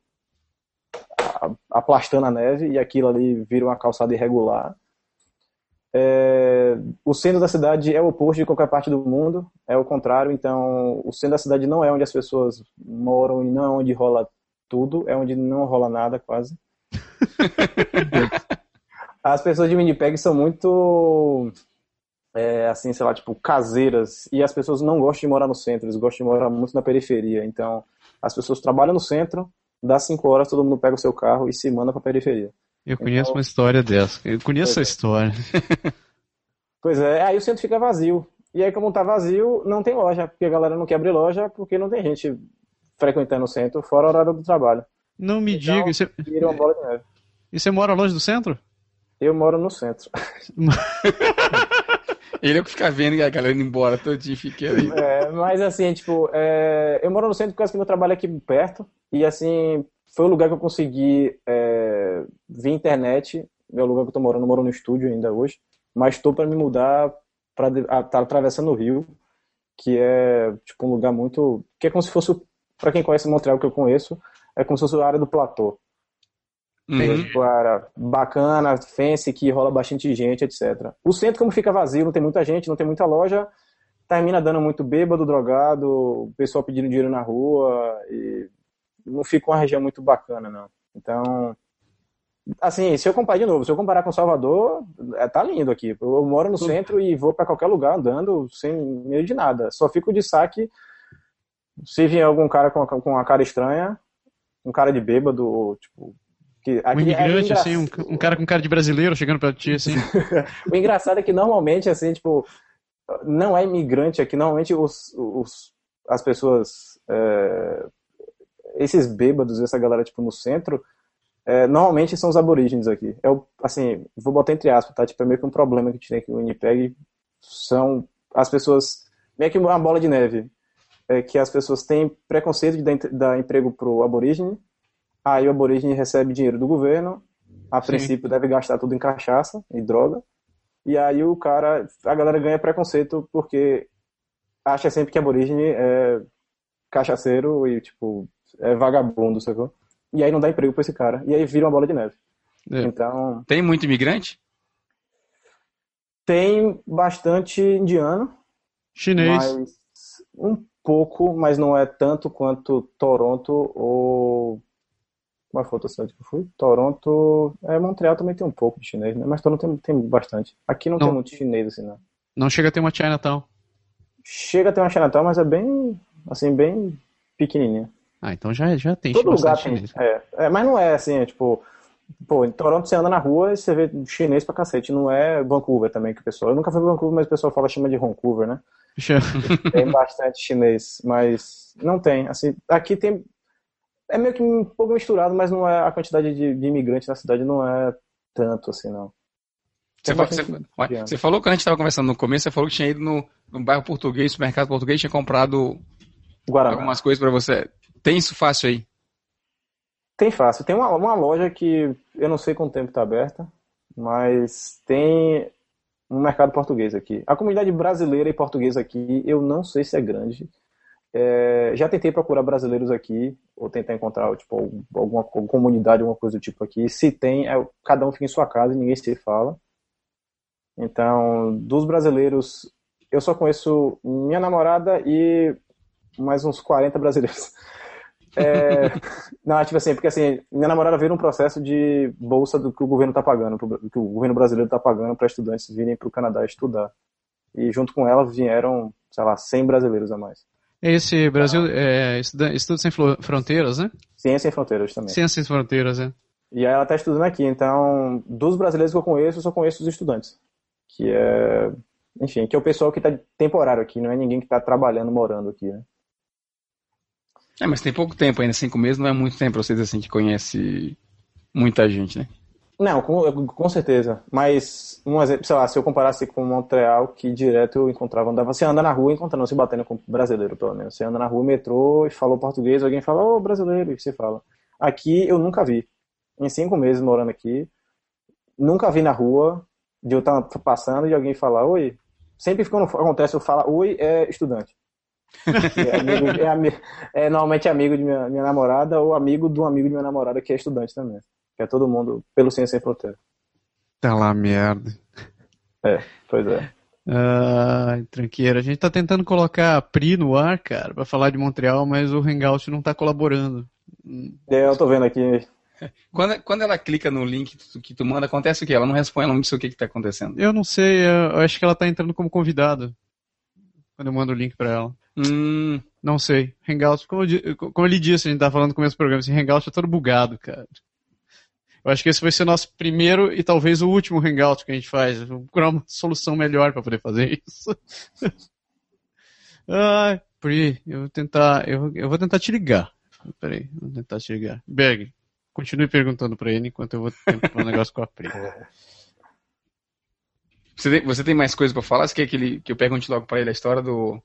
[SPEAKER 3] aplastando a neve, e aquilo ali vira uma calçada irregular. É, o centro da cidade é o oposto de qualquer parte do mundo, é o contrário. Então, o centro da cidade não é onde as pessoas moram e não é onde rola tudo, é onde não rola nada, quase. as pessoas de Winnipeg são muito, é, assim, sei lá, tipo, caseiras. E as pessoas não gostam de morar no centro, eles gostam de morar muito na periferia. Então, as pessoas trabalham no centro, dá cinco horas, todo mundo pega o seu carro e se manda para a periferia.
[SPEAKER 1] Eu conheço então, uma história dessa. Eu conheço a é. história.
[SPEAKER 3] pois é, aí o centro fica vazio. E aí, como tá vazio, não tem loja, porque a galera não quer abrir loja, porque não tem gente frequentando o centro, fora a hora do trabalho.
[SPEAKER 1] Não me então, diga. Você... É- vira uma bola de neve. E você mora longe do centro?
[SPEAKER 3] Eu moro no centro.
[SPEAKER 1] Ele é o que fica vendo a galera indo embora todinho, fica ali.
[SPEAKER 3] É, mas assim, tipo, é... eu moro no centro por causa que meu trabalho é aqui perto. E assim, foi o lugar que eu consegui é, ver internet. meu lugar que eu tô morando, eu moro no estúdio ainda hoje. Mas estou para me mudar para estar tá atravessando o rio, que é tipo um lugar muito. que é como se fosse. para quem conhece Montreal, que eu conheço, é como se fosse a área do platô. Uhum. Tem, tipo, área bacana, fence, que rola bastante gente, etc. O centro, como fica vazio, não tem muita gente, não tem muita loja, termina dando muito bêbado, drogado, o pessoal pedindo dinheiro na rua, e não fica uma região muito bacana, não. Então, assim, se eu comparar de novo, se eu comparar com Salvador, é, tá lindo aqui. Eu moro no centro e vou para qualquer lugar andando sem medo de nada. Só fico de saque se vier algum cara com, com uma cara estranha, um cara de bêbado, ou, tipo,
[SPEAKER 1] que, um é imigrante, é assim, um, um, cara com cara de brasileiro chegando pra ti, assim.
[SPEAKER 3] o engraçado é que normalmente, assim, tipo, não é imigrante aqui. Normalmente os, os, as pessoas é, esses bêbados, essa galera, tipo, no centro, é, normalmente são os aborígenes aqui. é assim, vou botar entre aspas, tá? Tipo, é meio que um problema que a gente tem aqui no Winnipeg, são as pessoas, meio que uma bola de neve, é que as pessoas têm preconceito de dar, dar emprego pro aborígene, aí o aborígene recebe dinheiro do governo, a Sim. princípio deve gastar tudo em cachaça e droga, e aí o cara, a galera ganha preconceito porque acha sempre que aborígene é cachaceiro e, tipo, é vagabundo, sacou? E aí não dá emprego pra esse cara. E aí vira uma bola de neve.
[SPEAKER 1] É. Então. Tem muito imigrante?
[SPEAKER 3] Tem bastante indiano.
[SPEAKER 1] Chinês.
[SPEAKER 3] um pouco, mas não é tanto quanto Toronto ou. uma foi outra cidade que eu fui? Toronto. É, Montreal também tem um pouco de chinês, né? Mas Toronto tem, tem bastante. Aqui não, não, tem muito chinês, assim,
[SPEAKER 1] não. Não chega a ter uma Chinatown.
[SPEAKER 3] Chega a ter uma Chinatown, mas é bem. Assim, bem pequenininha.
[SPEAKER 1] Ah, então já, já tem
[SPEAKER 3] Todo lugar tem. É, é, mas não é assim, é, tipo. Pô, em Toronto você anda na rua e você vê chinês pra cacete, não é Vancouver também que o pessoal. Eu nunca fui pra Vancouver, mas o pessoal fala chama de Vancouver, né? tem bastante chinês, mas não tem. Assim, aqui tem. É meio que um pouco misturado, mas não é a quantidade de, de imigrantes na cidade não é tanto assim, não. Você,
[SPEAKER 1] fala, você, você, falou quando a gente estava conversando no começo, você falou que tinha ido no, no bairro português, no mercado português, tinha comprado Guaraná. algumas coisas para você. Tem isso fácil aí?
[SPEAKER 3] Tem fácil. Tem uma, uma loja que eu não sei quanto tempo está aberta, mas tem um mercado português aqui. A comunidade brasileira e portuguesa aqui, eu não sei se é grande. É, já tentei procurar brasileiros aqui, ou tentar encontrar tipo, alguma, comunidade, alguma coisa do tipo aqui. Se tem, é, cada um fica em sua casa e ninguém se fala. Então, dos brasileiros, eu só conheço minha namorada e mais uns 40 brasileiros. É... não, é tipo assim, porque assim, minha namorada veio um processo de bolsa do que o governo tá pagando, que o governo brasileiro tá pagando para estudantes virem para o Canadá estudar. E junto com ela vieram, sei lá, 100 brasileiros a mais.
[SPEAKER 1] Esse Brasil ah. é Estudo Sem Fronteiras, né?
[SPEAKER 3] Ciência Sem Fronteiras também. Ciência
[SPEAKER 1] Sem Fronteiras, é.
[SPEAKER 3] E aí ela está estudando aqui, então, dos brasileiros que eu conheço, eu só conheço os estudantes. Que é, enfim, que é o pessoal que está temporário aqui, não é ninguém que está trabalhando, morando aqui, né?
[SPEAKER 1] É, mas tem pouco tempo ainda, cinco meses não é muito tempo pra vocês assim que conhece muita gente, né? Não,
[SPEAKER 3] com, com certeza. Mas, um exemplo, sei lá, se eu comparasse com Montreal, que direto eu encontrava, andava, você anda na rua encontrando, se batendo com brasileiro, pelo menos. Você anda na rua, metrô, e falou português, alguém fala, ô, oh, brasileiro, e você fala. Aqui eu nunca vi. Em cinco meses morando aqui, nunca vi na rua de eu estar tá passando e alguém falar, oi. Sempre que acontece, eu falo, oi, é estudante. É, amigo, é, é, normalmente amigo de minha, minha namorada ou amigo de um amigo de minha namorada que é estudante também. Que é todo mundo pelo Ciência Sem Fronteira.
[SPEAKER 1] Tá lá, merda.
[SPEAKER 3] É, pois é.
[SPEAKER 1] Ai, ah, tranqueira. A gente tá tentando colocar a Pri no ar, cara, pra falar de Montreal, mas o Hangout não tá colaborando.
[SPEAKER 3] É, eu tô vendo aqui.
[SPEAKER 1] Quando, quando ela clica no link que tu manda, acontece o quê? Ela não responde, ela não diz o que que tá acontecendo. Eu não sei, eu acho que ela tá entrando como convidada. Quando eu mando o link pra ela. Hum, não sei. Hangout, como, eu, como ele disse, a gente tá falando no começo do programa, assim, Hangout é todo bugado, cara. Eu acho que esse vai ser nosso primeiro e talvez o último Hangout que a gente faz. Vamos procurar uma solução melhor para poder fazer isso. Ai, Pri, eu vou tentar, eu, eu vou tentar te ligar. Peraí, vou tentar te ligar. Berg, continue perguntando para ele enquanto eu vou tentar um negócio com a Pri. Você tem, você tem mais coisa para falar? Você quer que, ele, que eu pergunte logo para ele a história do,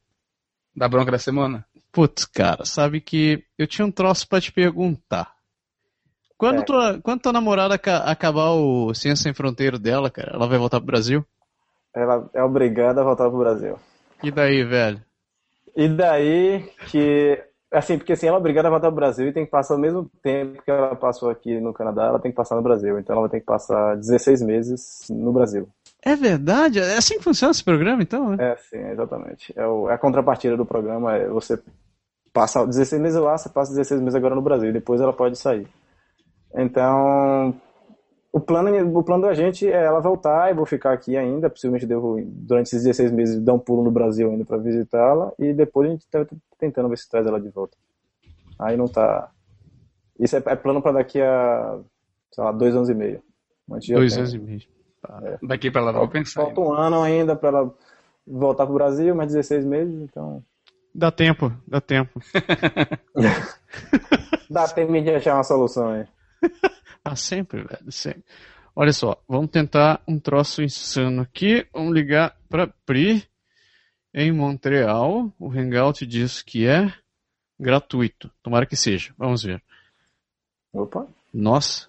[SPEAKER 1] da bronca da semana? Putz, cara, sabe que eu tinha um troço para te perguntar. Quando, é. tua, quando tua namorada acabar o Ciência Sem Fronteiro dela, cara, ela vai voltar pro Brasil?
[SPEAKER 3] Ela é obrigada a voltar pro Brasil.
[SPEAKER 1] E daí, velho?
[SPEAKER 3] E daí que. Assim, porque assim, ela é obrigada a voltar pro Brasil e tem que passar o mesmo tempo que ela passou aqui no Canadá, ela tem que passar no Brasil. Então ela vai ter que passar 16 meses no Brasil.
[SPEAKER 1] É verdade? É assim que funciona esse programa, então? Né?
[SPEAKER 3] É, sim, exatamente. É, o, é a contrapartida do programa. É você passa 16 meses lá, você passa 16 meses agora no Brasil, depois ela pode sair. Então, o plano, o plano da gente é ela voltar, e vou ficar aqui ainda, possivelmente devo, durante esses 16 meses, dar um pulo no Brasil ainda para visitá-la, e depois a gente tá tentando ver se traz ela de volta. Aí não tá... Isso é, é plano para daqui a, sei lá, dois anos e meio.
[SPEAKER 1] Dois anos e meio. Tá. É. Daqui para ela dar pensar.
[SPEAKER 3] Falta um ano ainda para ela voltar para o Brasil, mais 16 meses, então.
[SPEAKER 1] Dá tempo, dá tempo.
[SPEAKER 3] dá tempo de achar uma solução aí.
[SPEAKER 1] ah, sempre, velho, sempre. Olha só, vamos tentar um troço insano aqui. Vamos ligar para Pri em Montreal. O Hangout diz que é gratuito. Tomara que seja. Vamos ver.
[SPEAKER 3] Opa.
[SPEAKER 1] Nossa,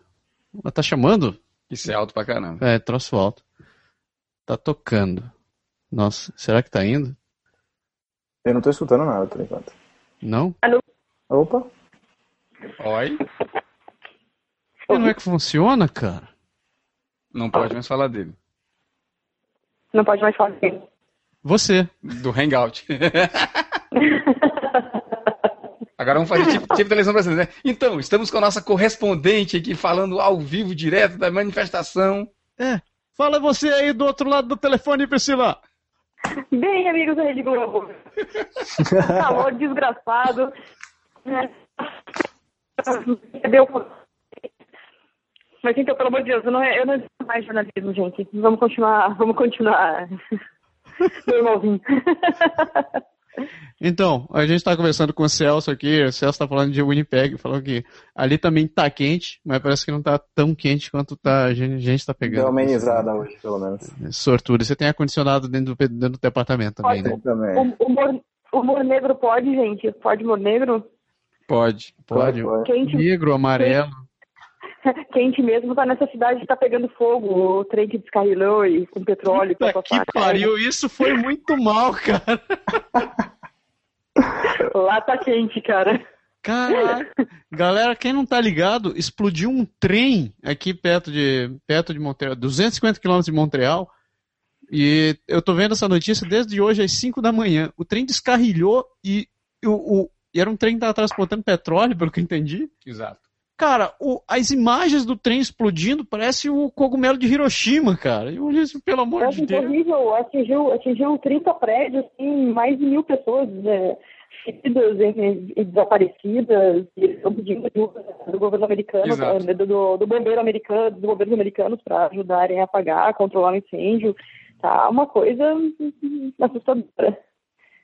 [SPEAKER 1] ela tá chamando?
[SPEAKER 3] Isso é alto pra caramba.
[SPEAKER 1] É, troço alto. Tá tocando. Nossa, será que tá indo?
[SPEAKER 3] Eu não tô escutando nada por enquanto. Não? Alô? Opa.
[SPEAKER 1] Oi. Como Não é que funciona, cara? Não pode mais falar dele.
[SPEAKER 3] Não pode mais falar dele.
[SPEAKER 1] Você. Do Hangout. Agora vamos fazer tipo, tipo televisão brasileira. Né? Então, estamos com a nossa correspondente aqui falando ao vivo, direto da manifestação. É. Fala você aí do outro lado do telefone, Priscila.
[SPEAKER 4] Bem, amigos da Rede Globo. Calor tá, desgraçado. Deu Mas então, pelo amor de Deus, eu não, é- eu não mais jornalismo, gente. Vamos continuar, vamos continuar. Normalzinho.
[SPEAKER 1] Então, a gente está conversando com o Celso aqui, o Celso está falando de Winnipeg, falou que ali também está quente, mas parece que não está tão quente quanto tá, a gente está pegando. Deu
[SPEAKER 3] amenizada hoje, pelo menos. É,
[SPEAKER 1] sortudo. Você tem ar-condicionado dentro, dentro do, departamento também, pode. né? Também.
[SPEAKER 4] O, o, mor, negro pode, gente? Pode mor negro?
[SPEAKER 1] Pode, pode. pode, pode. Quente, negro, amarelo. Quente.
[SPEAKER 4] Quente mesmo tá nessa cidade que tá pegando fogo, o trem que descarrilou e com petróleo. Puta que cara.
[SPEAKER 1] pariu, isso foi muito mal, cara.
[SPEAKER 4] Lá tá quente, cara.
[SPEAKER 1] Cara, galera, quem não tá ligado, explodiu um trem aqui perto de, perto de Montreal, 250 quilômetros de Montreal, e eu tô vendo essa notícia desde hoje às 5 da manhã. O trem descarrilhou e, o, o e era um trem que tava transportando petróleo, pelo que eu entendi.
[SPEAKER 3] Exato.
[SPEAKER 1] Cara, o, as imagens do trem explodindo parece o cogumelo de Hiroshima, cara. Eu disse, assim, pelo amor é, de Deus. É
[SPEAKER 4] horrível, atingiu, atingiu 30 prédios, assim, mais de mil pessoas né, feridas e, e desaparecidas, e estão pedindo ajuda do governo americano, eh, do, do, do, bombeiro americano, dos bombeiros americanos para ajudarem a apagar, controlar o incêndio. Tá uma coisa hum, assustadora.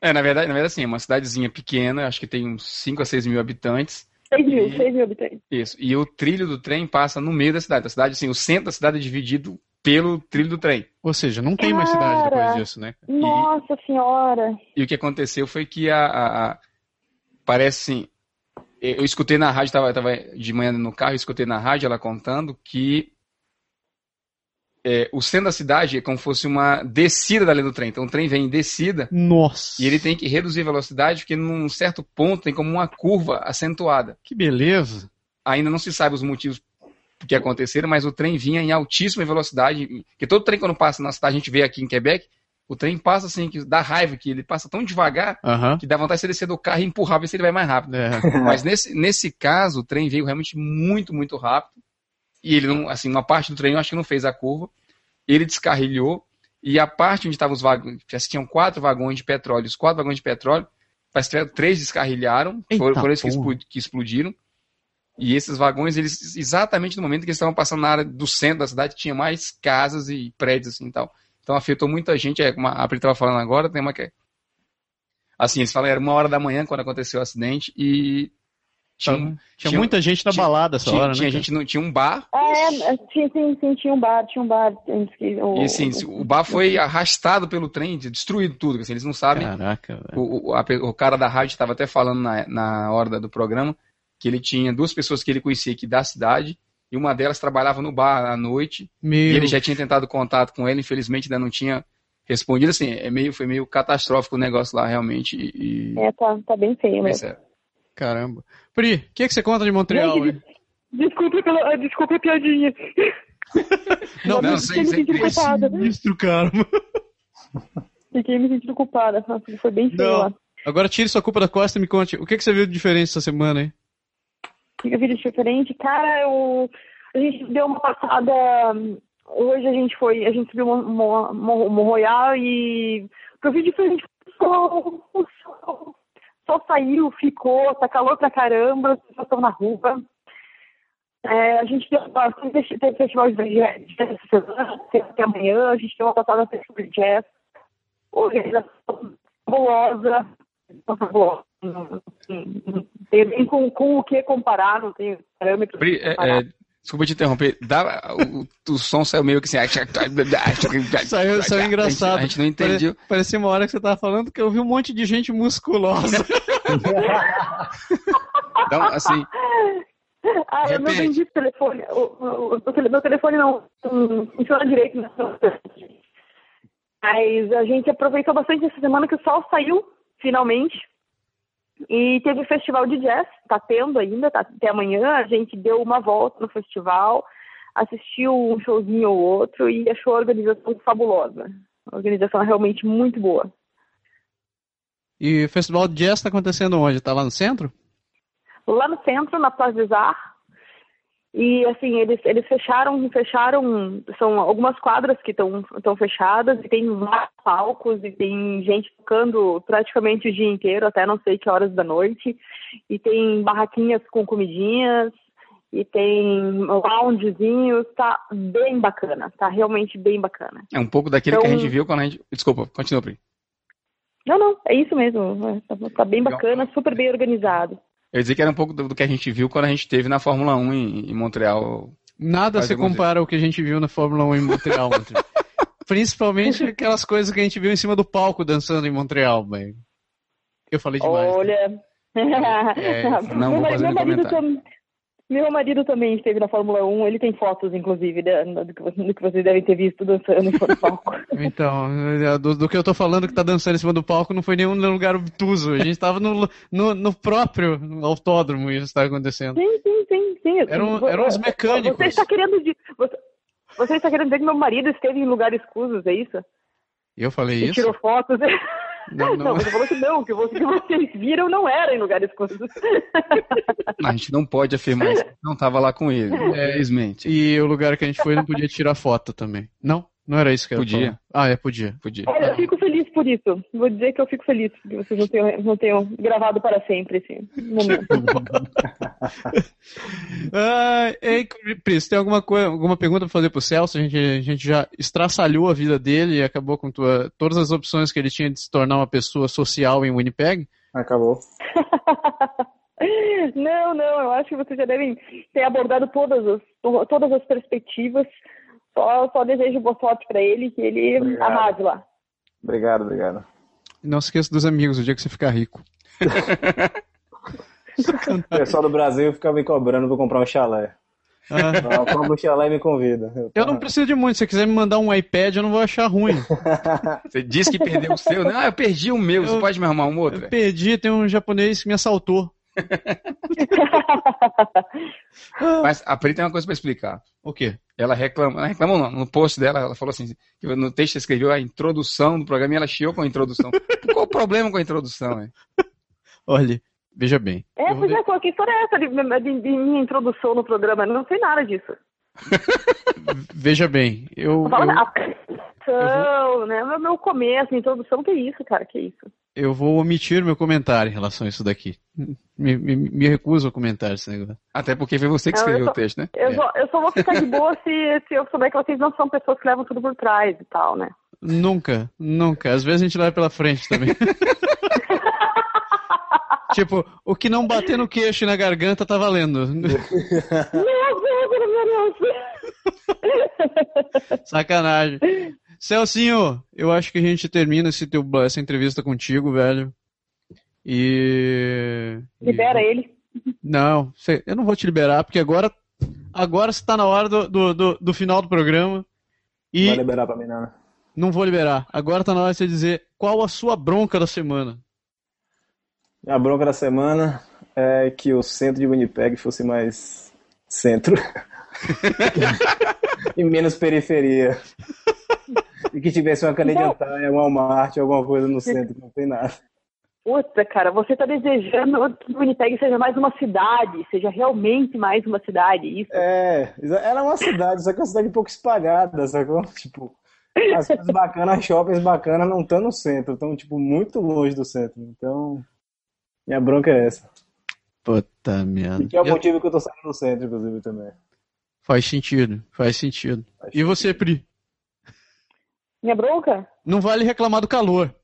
[SPEAKER 1] É, na verdade,
[SPEAKER 4] na
[SPEAKER 1] verdade, assim, é uma cidadezinha pequena, acho que tem uns 5 a 6
[SPEAKER 4] mil habitantes 6 mil, 6 mil habitantes.
[SPEAKER 1] Isso. E o trilho do trem passa no meio da cidade. A cidade, assim, o centro da cidade é dividido pelo trilho do trem. Ou seja, não tem Cara, mais cidade depois disso, né?
[SPEAKER 4] E, nossa senhora!
[SPEAKER 1] E o que aconteceu foi que a. a, a parece assim. Eu escutei na rádio, estava de manhã no carro, escutei na rádio ela contando que é, o centro da cidade é como se fosse uma descida da linha do trem. Então o trem vem em descida.
[SPEAKER 3] Nossa.
[SPEAKER 1] E ele tem que reduzir a velocidade, porque num certo ponto tem como uma curva acentuada.
[SPEAKER 3] Que beleza.
[SPEAKER 1] Ainda não se sabe os motivos que aconteceram, mas o trem vinha em altíssima velocidade. que todo trem, quando passa na cidade, a gente vê aqui em Quebec, o trem passa assim, que dá raiva, que ele passa tão devagar que dá vontade de você descer do carro e empurrar, ver se ele vai mais rápido. É. Mas nesse, nesse caso, o trem veio realmente muito, muito rápido e ele não, assim, uma parte do trem eu acho que não fez a curva, ele descarrilhou, e a parte onde estavam os vagões, assim, tinham quatro vagões de petróleo, os quatro vagões de petróleo, três descarrilharam, Eita foram, foram esses que, que explodiram, e esses vagões, eles exatamente no momento que eles estavam passando na área do centro da cidade, tinha mais casas e prédios assim e tal. Então afetou muita gente, é, como a Pri estava falando agora, tem uma que é, assim, eles falaram, era uma hora da manhã quando aconteceu o acidente e tinha, tinha, muita gente na tinha, balada essa hora, né? Tinha gente, não
[SPEAKER 4] tinha um bar. É, tinha, sim, tinha um bar, tinha um bar. O,
[SPEAKER 1] e sim, o, o bar foi arrastado pelo trem, destruído tudo. Assim, eles não sabem.
[SPEAKER 3] Caraca, o, o,
[SPEAKER 1] o cara da rádio estava até falando na, na hora do programa que ele tinha duas pessoas que ele conhecia aqui da cidade e uma delas trabalhava no bar à noite. Meu. E ele já tinha tentado contato com ela, infelizmente ainda não tinha respondido. Assim, é meio, foi meio catastrófico o negócio lá realmente.
[SPEAKER 4] E... É, tá, tá bem feio, né?
[SPEAKER 1] Caramba. Pri, o que, que você conta de Montreal? Gente,
[SPEAKER 4] desculpa, pela, ah, desculpa a piadinha. Não, não, sem, sem sinistro, cara. Fiquei me sentindo culpada. Foi bem feio lá.
[SPEAKER 1] Agora tire sua culpa da costa e me conte. O que, que você viu de diferente essa semana, hein?
[SPEAKER 4] O que eu vi de diferente? Cara, eu... a gente deu uma passada... Hoje a gente foi... A gente subiu Morro Royal e... O que eu vi de diferente o sol. O sol só saiu, ficou, tá calor pra caramba, as pessoas estão na rua. É, a gente tem um festival de jazz essa semana, até amanhã, a gente tem uma passada festival de jazz, organização fabulosa, fabulosa. Assim, não, tem bem com, com o que comparar, não tem parâmetros. Pri, é, é,
[SPEAKER 1] Desculpa te interromper. Dá, o, o som saiu meio que assim. saiu, saiu engraçado. A gente, a gente não entendeu. Pare, parecia uma hora que você tava falando que eu vi um monte de gente musculosa.
[SPEAKER 4] então, assim. Ah, repente. eu não entendi o telefone. O, o, o, meu telefone não funciona direito. Né? Mas a gente aproveitou bastante essa semana que o sol saiu, finalmente. E teve o festival de jazz, tá tendo ainda, tá, até amanhã. A gente deu uma volta no festival, assistiu um showzinho ou outro e achou a organização fabulosa. A organização é realmente muito boa.
[SPEAKER 1] E o festival de jazz está acontecendo onde? Está lá no centro?
[SPEAKER 4] Lá no centro, na Plaza Zar, e assim, eles, eles fecharam, fecharam, são algumas quadras que estão fechadas, e tem vários palcos, e tem gente tocando praticamente o dia inteiro, até não sei que horas da noite, e tem barraquinhas com comidinhas, e tem loungezinhos, tá bem bacana, tá realmente bem bacana.
[SPEAKER 1] É um pouco daquilo então... que a então gente viu quando a gente. Desculpa, continua, Pri.
[SPEAKER 4] Não, não, é isso mesmo. É, tá, tá bem bacana, super bem organizado.
[SPEAKER 1] Eu ia dizer que era um pouco do, do, que a gente viu quando a gente teve na Fórmula 1 em, em Montreal. Nada se compara dias. ao que a gente viu na Fórmula 1 em Montreal. Principalmente aquelas coisas que a gente viu em cima do palco dançando em Montreal, velho. Eu falei demais. Né?
[SPEAKER 4] Olha. Né? É, é não, vou fazer meu, marido comentário. Meu marido também esteve na Fórmula 1, ele tem fotos, inclusive, do que vocês devem ter visto dançando em cima do palco. Então,
[SPEAKER 1] é, do, do, que eu tô falando que tá dançando em cima do palco não foi nenhum lugar obtuso. A gente tava no, no, no próprio autódromo isso tá acontecendo.
[SPEAKER 4] Sim, sim, sim, sim.
[SPEAKER 1] Eram, eram os é, mecânicos.
[SPEAKER 4] Você está querendo você, você está querendo dizer que meu marido esteve em lugares escusos, é isso?
[SPEAKER 1] Eu falei e isso?
[SPEAKER 4] Tirou fotos. Não, não. não você falou que não, que, você, que vocês viram não era em lugares escondido.
[SPEAKER 1] A gente não pode afirmar isso, não estava lá com ele, é. infelizmente. É. E o lugar que a gente foi não podia tirar foto também. Não? Não era isso que eu Podia. Falar. Ah, é, podia. Podia.
[SPEAKER 4] Olha, eu fico feliz por isso. Vou dizer que eu fico feliz que vocês não tenham, não tenham gravado para sempre esse
[SPEAKER 1] momento. ah, ei, Pris, tem alguma, coisa, alguma pergunta para fazer para o Celso? A gente, a gente já estraçalhou a vida dele e acabou com tua, todas as opções que ele tinha de se tornar uma pessoa social em Winnipeg?
[SPEAKER 3] Acabou.
[SPEAKER 4] Não, não, eu acho que vocês já devem ter abordado todas as, todas as perspectivas. Só, só desejo boa sorte para ele, que ele obrigado. arrase lá.
[SPEAKER 3] Obrigado, obrigado.
[SPEAKER 1] Não se esqueça dos amigos, o dia que você ficar rico.
[SPEAKER 3] o pessoal do Brasil fica me cobrando pra comprar um chalé. Ah. Não, chalé me convida.
[SPEAKER 1] Eu, não preciso de muito. Se você quiser me mandar um iPad, eu não vou achar ruim. você disse que perdeu o seu, né? Ah, eu perdi o meu. Eu, você pode me arrumar um outro? Eu perdi, tem um japonês que me assaltou. Mas a Pri tem uma coisa para explicar. O quê? Ela reclama, ela reclama não, no post dela, ela falou assim, no texto ela escreveu a introdução do programa e ela chiou com a introdução. Qual o problema com a introdução, hein? Olha, veja bem.
[SPEAKER 4] É, pois é, de... que história é essa de, de, de, minha introdução no programa? Eu não sei nada disso.
[SPEAKER 1] veja bem, eu... eu...
[SPEAKER 4] Fala, vou... né, meu começo, introdução, que isso, cara, que isso
[SPEAKER 1] eu vou omitir meu comentário em relação a isso daqui. Me, me, me recuso a comentar esse negócio. Até porque foi você que escreveu
[SPEAKER 4] só,
[SPEAKER 1] o texto, né?
[SPEAKER 4] Eu, é. só, eu só vou ficar de boa se, se eu souber que vocês não são pessoas que levam tudo por trás e tal, né?
[SPEAKER 1] Nunca, nunca. Às vezes a gente leva pela frente também. tipo, o que não bater no queixo e na garganta tá valendo. meu Deus, meu Deus. Sacanagem. Celcinho, eu acho que a gente termina teu, essa entrevista contigo, velho. E.
[SPEAKER 4] Libera e... ele.
[SPEAKER 1] Não, eu não vou te liberar, porque agora agora está na hora do, do, do, do, final do programa.
[SPEAKER 3] E Vai liberar pra mim,
[SPEAKER 1] não, né? Não vou liberar. Agora está na hora de você dizer qual a sua bronca da semana.
[SPEAKER 3] A bronca da semana é que o centro de Winnipeg fosse mais centro e menos periferia. e que tivesse uma caneta não. de Walmart, alguma coisa no centro, que não tem nada.
[SPEAKER 4] Puta, cara, você está desejando que o Winnipeg seja mais uma cidade, seja realmente mais uma cidade, isso? É,
[SPEAKER 3] era uma cidade, só que é uma cidade um pouco espalhada, sacou? Tipo, as coisas bacanas, shoppings bacanas não estão no centro, estão, tipo, muito longe do centro. Então, minha bronca é essa.
[SPEAKER 1] Puta merda.
[SPEAKER 3] E que é o motivo eu... que eu tô saindo do centro, inclusive, também.
[SPEAKER 1] Faz sentido, faz sentido. Faz e sentido. você, Pri?
[SPEAKER 4] Minha bronca?
[SPEAKER 1] Não vale reclamar do calor.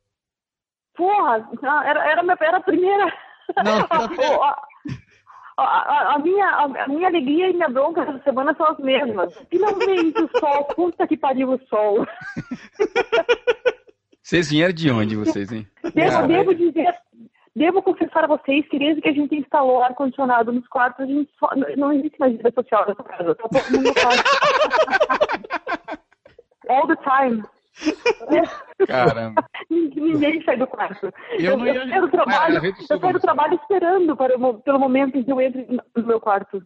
[SPEAKER 4] Porra, ah, era, era, minha, era a primeira. Não, a, a, a, minha, a, minha alegria e minha bronca essa semana são as mesmas. Finalmente o sol, puta que pariu o sol.
[SPEAKER 1] Vocês vieram de onde, vocês, hein?
[SPEAKER 4] Devo, devo dizer, devo confessar a vocês que desde que a gente instalou ar-condicionado nos quartos, a gente só, não, existe mais vida social nessa casa. Tá todo mundo All the time.
[SPEAKER 1] Caramba.
[SPEAKER 4] Ninguém sai do quarto. Eu, eu, não ia... eu saio do ah, trabalho, ah, eu trabalho esperando para, pelo momento em que eu entre no meu quarto.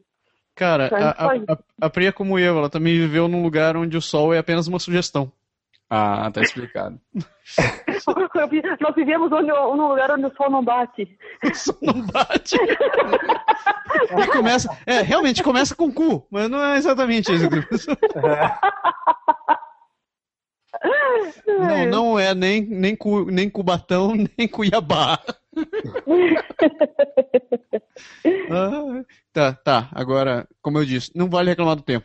[SPEAKER 1] Cara, então, a, a, a é como eu, ela também viveu num lugar onde o sol é apenas uma sugestão. Ah, tá explicado.
[SPEAKER 4] Nós vivemos onde, num lugar onde o sol não bate. O sol não bate?
[SPEAKER 1] e começa, é, realmente começa com cu, mas não é exatamente isso. É. Não, não é nem, nem, cu, nem Cubatão, nem Cuiabá. ah, tá, tá. Agora, como eu disse, não vale reclamar do tempo.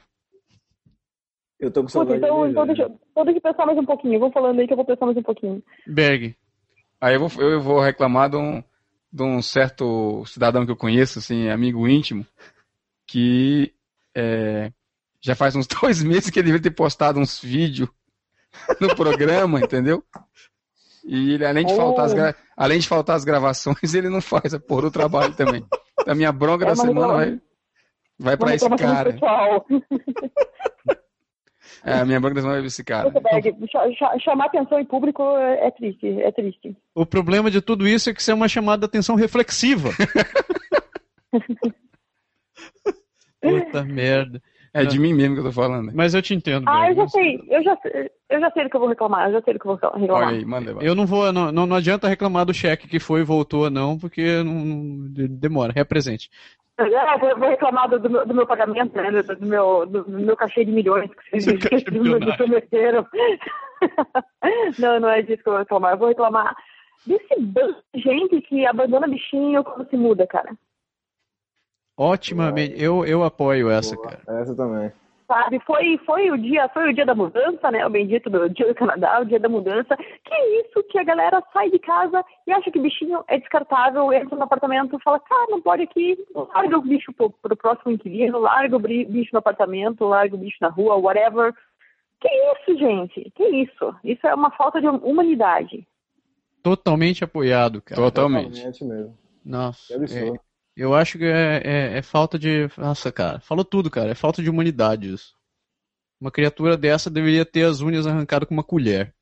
[SPEAKER 4] Eu tô com saudade. então, então deixa, né? então deixa eu pensar mais um pouquinho. Vou falando aí que eu vou pensar mais um pouquinho.
[SPEAKER 1] Berg. Aí eu vou, eu vou reclamar de um, de um certo cidadão que eu conheço, assim, amigo íntimo, que é, já faz uns dois meses que ele devia ter postado uns vídeos no programa, entendeu? E ele, além de, oh. faltar as oh. gra... além de faltar as gravações, ele não faz a é porra trabalho também. Então, a minha bronca é da semana vai, vai para esse cara. É, a minha da das vai pra esse cara. Então...
[SPEAKER 4] chamar atenção em público é, é triste, é triste.
[SPEAKER 1] O problema de tudo isso é que isso é uma chamada de atenção reflexiva. Puta merda. É, de mim mesmo que eu tô falando. Mas eu te entendo.
[SPEAKER 4] Ah, bem, eu já sei. Eu já, eu já sei do que eu vou reclamar. Eu já sei do que eu vou reclamar. Olha aí,
[SPEAKER 1] manda, manda. Eu não vou. Não, não, não adianta reclamar do cheque que foi e voltou, não, porque não, demora. Represente. É,
[SPEAKER 4] eu vou reclamar do, do, meu, do meu, pagamento, né? Do, do meu, do, meu cachê de milhões que vocês me prometeram. não, não é disso que eu vou reclamar. Eu vou reclamar desse gente que abandona bichinho quando se muda, cara.
[SPEAKER 1] Otimamente. Eu, eu apoio essa, Boa. cara.
[SPEAKER 3] Essa também.
[SPEAKER 4] Sabe, foi, foi, o dia, foi o dia da mudança, né? O bendito do dia do Canadá, o dia da mudança. Que é isso que a galera sai de casa e acha que bichinho é descartável, entra no apartamento e fala, cara, não pode aqui, larga o bicho pro, pro próximo inquilino, larga o bicho no apartamento, larga o bicho na rua, whatever. Que isso, gente? Que isso? Isso é uma falta de humanidade.
[SPEAKER 1] Totalmente apoiado, cara.
[SPEAKER 3] Totalmente. Totalmente mesmo.
[SPEAKER 1] Nossa. Que absurdo. É... Eu acho que é, é, é, falta de. Nossa, cara, falou tudo, cara. É falta de humanidade isso. Uma criatura dessa deveria ter as unhas arrancadas com uma colher.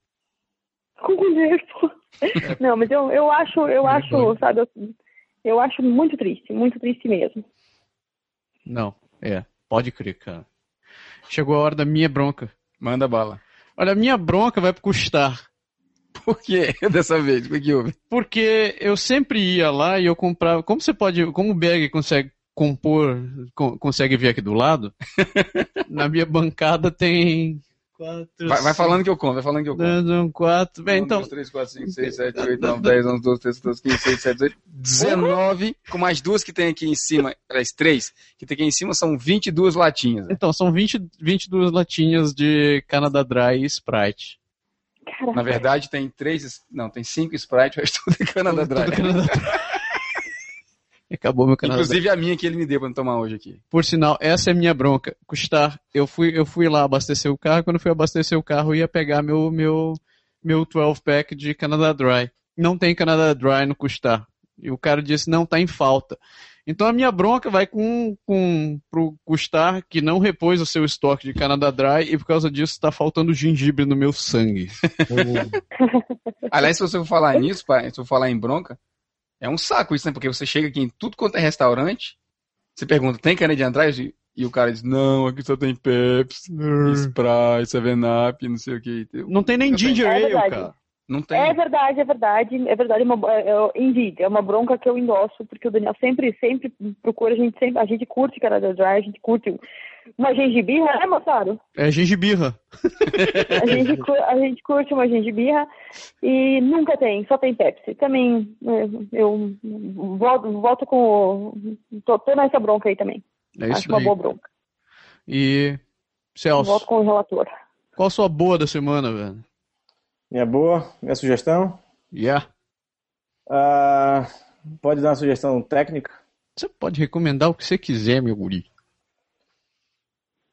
[SPEAKER 4] Com colher, pô. Não, mas eu, eu acho, eu é acho, sabe, eu, eu acho muito triste, muito triste mesmo.
[SPEAKER 1] Não, é, pode crer, cara. Chegou a hora da minha bronca. Manda bala. Olha, a minha bronca vai custar por que Dessa vez, o que houve? Porque eu sempre ia lá e eu comprava. Como você pode. Como o Berg consegue compor. Co consegue ver aqui do lado? na minha bancada tem. Quatro, vai, vai, falando que eu conto, vai falando que eu conto. Um, quatro, bem, um, então. 3, 4, 5, 6, 7, 8, 9, 10, 11, 12, 13, 14, 15, 16, 17, 18, 19, com mais duas que tem aqui em cima, as três que tem aqui em cima, são 22 latinhas. Né? Então, são 20, 22 latinhas de Canada Dry e Sprite. Caraca. Na verdade, tem três. Não, tem cinco Sprite, tudo é Canada... Acabou meu Canada Inclusive a minha que ele me deu pra não tomar hoje aqui. Por sinal, essa é minha bronca. Custar. Eu fui, eu fui lá abastecer o carro. Quando fui abastecer o carro, ia pegar meu, meu, meu 12-pack de Canada Dry. Não tem Canada Dry no Custar. E o cara disse, não, tá em falta. Então a minha bronca vai com, com pro Custar, que não repôs o seu estoque de Canada Dry, e por causa disso está faltando gengibre no meu sangue. Aliás, se você for falar nisso, pai, se eu falar em bronca, é um saco isso, né? Porque você chega aqui em tudo quanto é restaurante, você pergunta, tem Canadian Dry? E o cara diz, não, aqui só tem Pepsi, hum. Sprite, 7-Up, não sei o que. Não tem nem não ginger
[SPEAKER 4] tem. É
[SPEAKER 1] ale, é cara.
[SPEAKER 4] Não tem. É verdade, é verdade, é verdade. É uma, é, é, eu, é uma bronca que eu endosso, porque o Daniel sempre, sempre procura, a gente sempre, a gente curte Canada Dry, a gente curte uma gengibirra, né, moçada?
[SPEAKER 1] É gengibirra.
[SPEAKER 4] a, gente, a gente curte uma gengibirra e nunca tem, só tem Pepsi. Também eu volto, volto com. tô, tô nessa bronca aí também.
[SPEAKER 1] É isso Acho
[SPEAKER 4] daí. uma boa bronca.
[SPEAKER 1] E, Celso. volto com o relator. Qual a sua boa da semana, velho?
[SPEAKER 3] Minha boa, minha sugestão?
[SPEAKER 1] Yeah.
[SPEAKER 3] Uh, pode dar uma sugestão técnica?
[SPEAKER 1] Você pode recomendar o que você quiser, meu guri.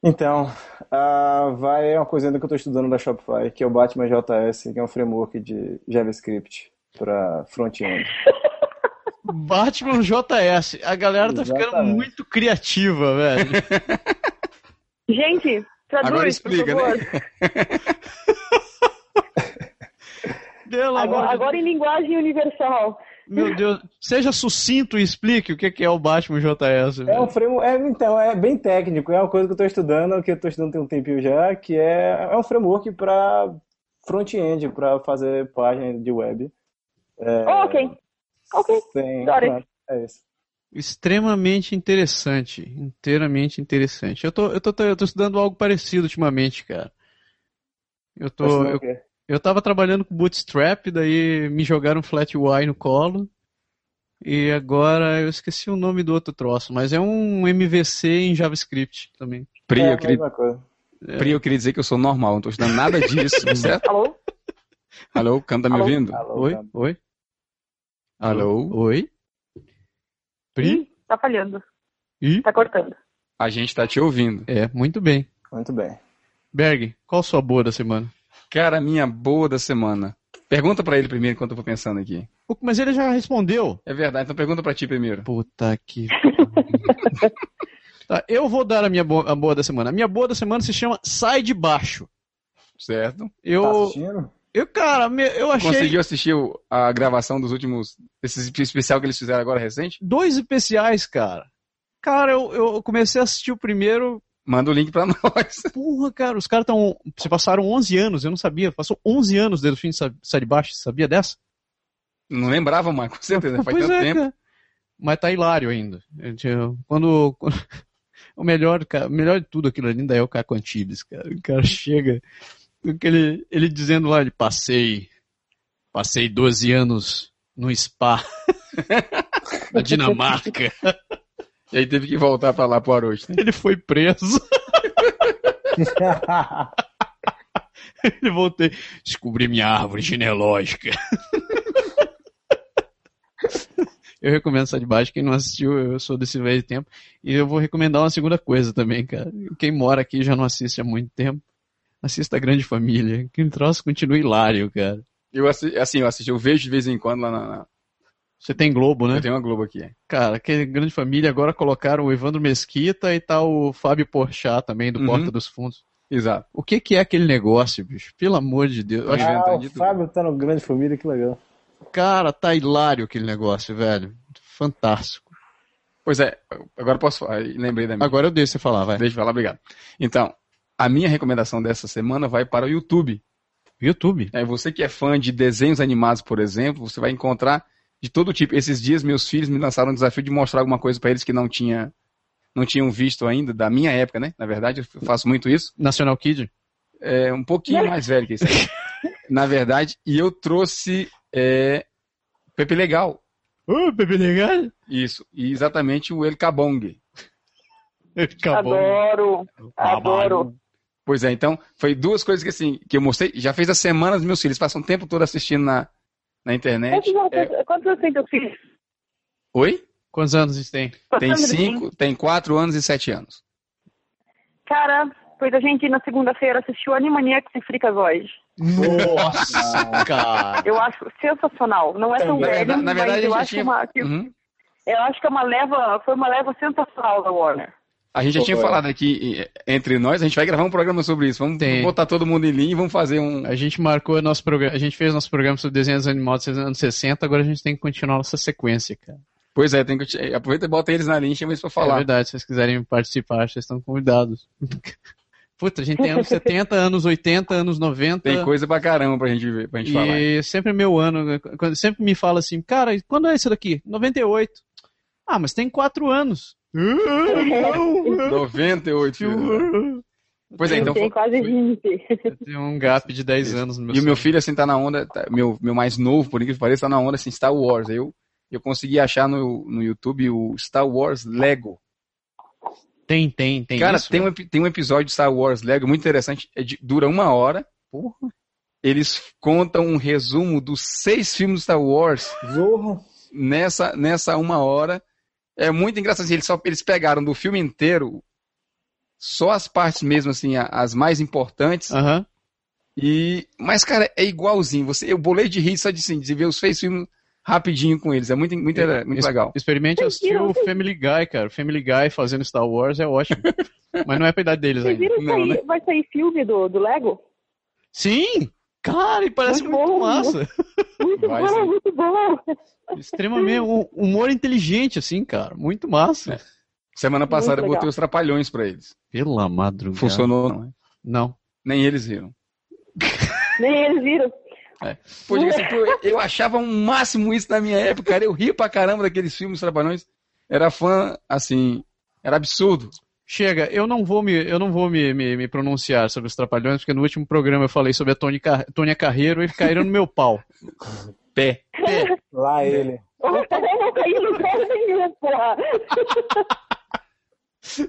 [SPEAKER 3] Então, uh, vai é uma coisa ainda que eu estou estudando da Shopify, que é o Batman JS, que é um framework de JavaScript para front-end.
[SPEAKER 1] Batman JS. A galera tá Exatamente. ficando muito criativa, velho. Gente, traduz,
[SPEAKER 4] Agora explica, por né? favor. Né? agora, agora em linguagem universal.
[SPEAKER 1] Meu Deus, seja sucinto e explique o que é o Batman JS.
[SPEAKER 3] Mesmo. É um framework, é, então, é bem técnico, é uma coisa que eu estou estudando, que eu estou estudando tem um tempinho já, que é, é um framework para front-end, para fazer página de web. É,
[SPEAKER 4] oh, ok, ok,
[SPEAKER 3] tem,
[SPEAKER 1] é isso extremamente interessante, inteiramente interessante. Eu tô, eu tô, eu tô estudando algo parecido ultimamente, cara. Eu tô, eu, eu tava trabalhando com Bootstrap, daí me jogaram Flat UI no colo. E agora eu esqueci o nome do outro troço, mas é um MVC em JavaScript também. Pri, é, eu, queria... É. Pri eu queria dizer que eu sou normal, não tô estudando nada disso, certo? Alô? Alô, Cam, tá me ouvindo? Alô, oi, Cam. oi. Alô? Oi.
[SPEAKER 4] Pri? Ih, tá falhando. Ih? Tá cortando.
[SPEAKER 1] A gente tá te ouvindo. É, muito bem.
[SPEAKER 3] Muito bem.
[SPEAKER 1] Berg, qual a sua boa da semana? Cara, minha boa da semana. Pergunta para ele primeiro enquanto eu vou pensando aqui. Mas ele já respondeu. É verdade, então pergunta para ti primeiro. Puta que. tá, eu vou dar a minha boa, a boa, da semana. A minha boa da semana se chama Sai de Baixo. Certo. Eu. Tá assistindo? Eu, cara, eu achei. Conseguiu assistir a gravação dos últimos. Esse especial que eles fizeram agora recente? Dois especiais, cara. Cara, eu, eu comecei a assistir o primeiro Manda o link pra nós. Porra, cara, os caras estão. Se passaram 11 anos, eu não sabia. Passou 11 anos desde o fim de de baixo. sabia dessa? Não lembrava, mais. com certeza, faz pois tanto é, tempo. Cara. Mas tá hilário ainda. Quando, quando... O melhor, cara, o melhor de tudo aquilo ainda é o Caco Antibes, cara. O cara chega. Ele, ele dizendo lá, ele passei. Passei 12 anos no spa. na Dinamarca. E aí teve que voltar pra lá pro Arosto. Né? Ele foi preso. Ele voltei. Descobri minha árvore genealógica. eu recomendo sair de Baixo. Quem não assistiu, eu sou desse velho tempo. E eu vou recomendar uma segunda coisa também, cara. Quem mora aqui já não assiste há muito tempo. Assista a Grande Família. Que troço continua hilário, cara. Eu assim, eu assisto, eu vejo de vez em quando lá na, você tem Globo, né? Eu tenho uma Globo aqui. Cara, que grande família. Agora colocaram o Evandro Mesquita e tal tá o Fábio Porchat também, do uhum. Porta dos Fundos. Exato. O que, que é aquele negócio, bicho? Pelo amor de Deus.
[SPEAKER 3] ah,
[SPEAKER 1] acho
[SPEAKER 3] o Fábio tá no Grande Família, que legal.
[SPEAKER 1] Cara, tá hilário aquele negócio, velho. Fantástico. Pois é, agora posso falar. Lembrei da minha. Agora eu deixo você falar, vai. Deixa eu falar, obrigado. Então, a minha recomendação dessa semana vai para o YouTube. YouTube? É, você que é fã de desenhos animados, por exemplo, você vai encontrar de todo tipo. Esses dias meus filhos me lançaram um desafio de mostrar alguma coisa para eles que não tinha não tinham visto ainda da minha época, né? Na verdade, eu faço muito isso. National Kid? É, um pouquinho mais velho que isso aí. Na verdade, e eu trouxe é, Pepe Legal. Uh, Pepe Legal? Isso, e exatamente o El Cabong.
[SPEAKER 4] El Cabong. Adoro, adoro.
[SPEAKER 1] Pois é, então, foi duas coisas que assim, que eu mostrei, já fez há semanas meus filhos, passam o tempo todo assistindo na, na internet. É. Quantos, anos tem teu filho? Oi? Quantos anos isso tem? Quantos tem cinco, tem quatro anos e sete anos.
[SPEAKER 4] Cara, pois a gente na segunda-feira assistiu Animaniacs e a
[SPEAKER 1] voz Nossa, cara!
[SPEAKER 4] Eu acho sensacional. Não é tão
[SPEAKER 1] na velho, na verdade, eu acho tinha... uma...
[SPEAKER 4] Uhum. Eu acho que é uma leva, foi uma leva sensacional da Warner.
[SPEAKER 1] A gente já tinha falado aqui entre nós, a gente vai gravar um programa sobre isso. Vamos Sim. botar todo mundo em linha e vamos fazer um. A gente marcou nosso programa, a gente fez nosso programa sobre desenhos animados dos anos 60, agora a gente tem que continuar nossa sequência, cara. Pois é, tem que aproveita e bota eles na linha e chama eles pra falar. É verdade, se vocês quiserem participar, vocês estão convidados. Puta, a gente tem anos 70, anos 80, anos 90. Tem coisa pra caramba pra gente ver, pra gente e falar. E sempre é meu ano, né? quando sempre me fala assim, cara, quando é esse daqui? 98. Ah, mas tem quatro anos não! 98. Pois é, então. Tem quase 20. Tem um gap de 10 anos no meu E o meu filho, assim, tá na onda. Tá, meu, meu mais novo, por incrível que pareça, tá na onda, assim, Star Wars. Eu, eu consegui achar no, no YouTube o Star Wars Lego. Tem, tem, tem. Cara, isso, tem, né? um, tem um episódio de Star Wars Lego muito interessante. É de, dura uma hora. Porra. Eles contam um resumo dos seis filmes do Star Wars. Nessa, nessa uma hora. É muito engraçado. Assim, eles, só, eles pegaram do filme inteiro só as partes mesmo, assim, as mais importantes. Uhum. E, mas, cara, é igualzinho. Você, eu bolei de rir só de, assim, de ver os fez filmes rapidinho com eles. É muito, muito, é, muito legal. Experimente assistir o Family Guy, cara. Family Guy fazendo Star Wars é ótimo. mas não é pra idade deles Vocês ainda. Não, né?
[SPEAKER 4] Vai sair filme do, do Lego?
[SPEAKER 1] Sim! Cara, e parece muito, muito bom, massa. Né? Muito Vai, bom, muito bom. Extremamente, humor inteligente, assim, cara. Muito massa. Semana passada eu botei os trapalhões pra eles. Pela madrugada. Funcionou, não é? Não. Nem eles viram.
[SPEAKER 4] Nem eles
[SPEAKER 1] viram.
[SPEAKER 4] É. Pô,
[SPEAKER 1] assim, pô, eu achava um máximo isso na minha época, cara. Eu ria pra caramba daqueles filmes trapalhões. Era fã, assim, era absurdo. Chega, eu não vou me, eu não vou me, me, me pronunciar sobre os Trapalhões, porque no último programa eu falei sobre a Tônia Car Carreiro e caíram no meu pau. Pé. Pé.
[SPEAKER 3] Lá ele. Eu não caí no pau nenhum, porra.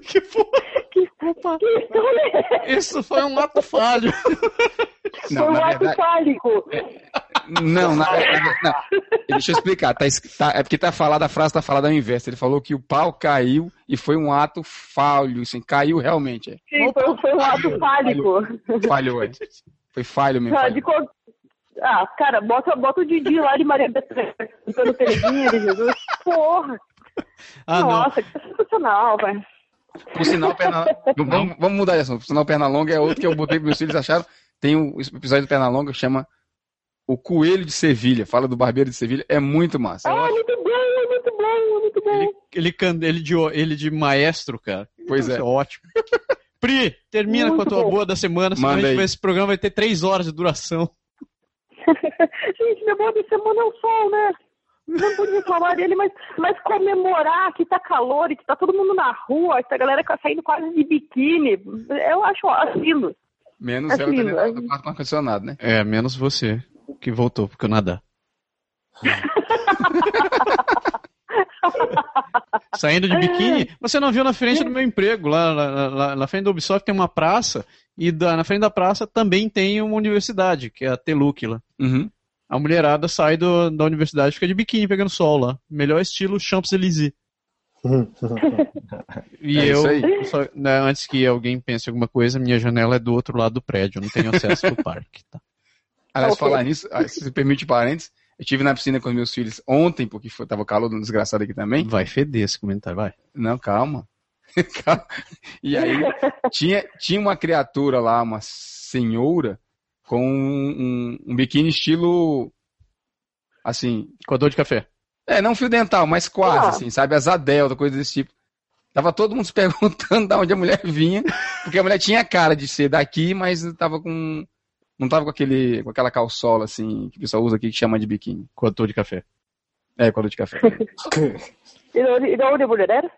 [SPEAKER 3] Que
[SPEAKER 1] porra! Que, porra? É Isso foi um ato falho.
[SPEAKER 4] Não, foi um ato verdade, fálico. É,
[SPEAKER 1] não, na Deixa eu explicar. Tá, tá, é porque tá falada, a frase tá falada ao inverso. Ele falou que o pau caiu e foi um ato falho, assim, caiu realmente. É.
[SPEAKER 4] Sim, foi, foi, um ato falho.
[SPEAKER 1] Falhou, é. Foi falho mesmo.
[SPEAKER 4] Ah,
[SPEAKER 1] falho. Co...
[SPEAKER 4] ah, cara, bota, bota o Didi lá de Maria Bethânia, de Jesus. Porra! Ah, Nossa, não. que sensacional, velho.
[SPEAKER 1] Por sinal, perna... vamos, vamos mudar de assunto. Por sinal, Pernalonga é outro que eu botei para meus filhos acharam. Tem o um episódio do Pernalonga que chama o Coelho de Sevilha, fala do Barbeiro de Sevilha, é muito massa. Ah, acho... É muito bom, é muito bom, é muito bom. Ele, ele, ele, de, ele de maestro, cara. Pois Nossa, é. é. Ótimo. Pri, termina muito com a tua bom. boa da semana, senão Manda gente, esse programa vai ter três horas de duração.
[SPEAKER 4] gente, minha boa da semana é o sol, né? Não podia falar dele, mas, mas comemorar que tá calor e que tá todo mundo na rua, que a galera tá saindo quase de biquíni, eu acho ó,
[SPEAKER 1] é Menos eu, ela tá dentro do quarto ar-condicionado, né? É, menos você que voltou pro Canadá. Saindo de biquíni, você não viu na frente do meu emprego, lá, lá, lá na frente do Ubisoft tem uma praça, e da, na frente da praça também tem uma universidade, que é a Teluc lá. Uhum. A mulherada sai do, da universidade fica de biquíni pegando sol lá. Melhor estilo Champs-Élysées. e é eu, só, né, antes que alguém pense alguma coisa, minha janela é do outro lado do prédio, eu não tenho acesso pro parque. Tá? Aliás, okay. falar nisso, ah, se você permite parênteses, eu estive na piscina com os meus filhos ontem, porque foi, tava calor do desgraçado aqui também. Vai feder esse comentário, vai. Não, calma. E aí, tinha, tinha uma criatura lá, uma senhora, com um, um, um biquíni estilo. Assim. dor de café. É, não fio dental, mas quase, ah. assim, sabe? As Adelta, coisa desse tipo. Tava todo mundo se perguntando de onde a mulher vinha, porque a mulher tinha cara de ser daqui, mas tava com não tava com, aquele, com aquela calçola, assim, que o pessoal usa aqui que chama de biquíni. Com de café. É, com de café.
[SPEAKER 4] e da onde a mulher era?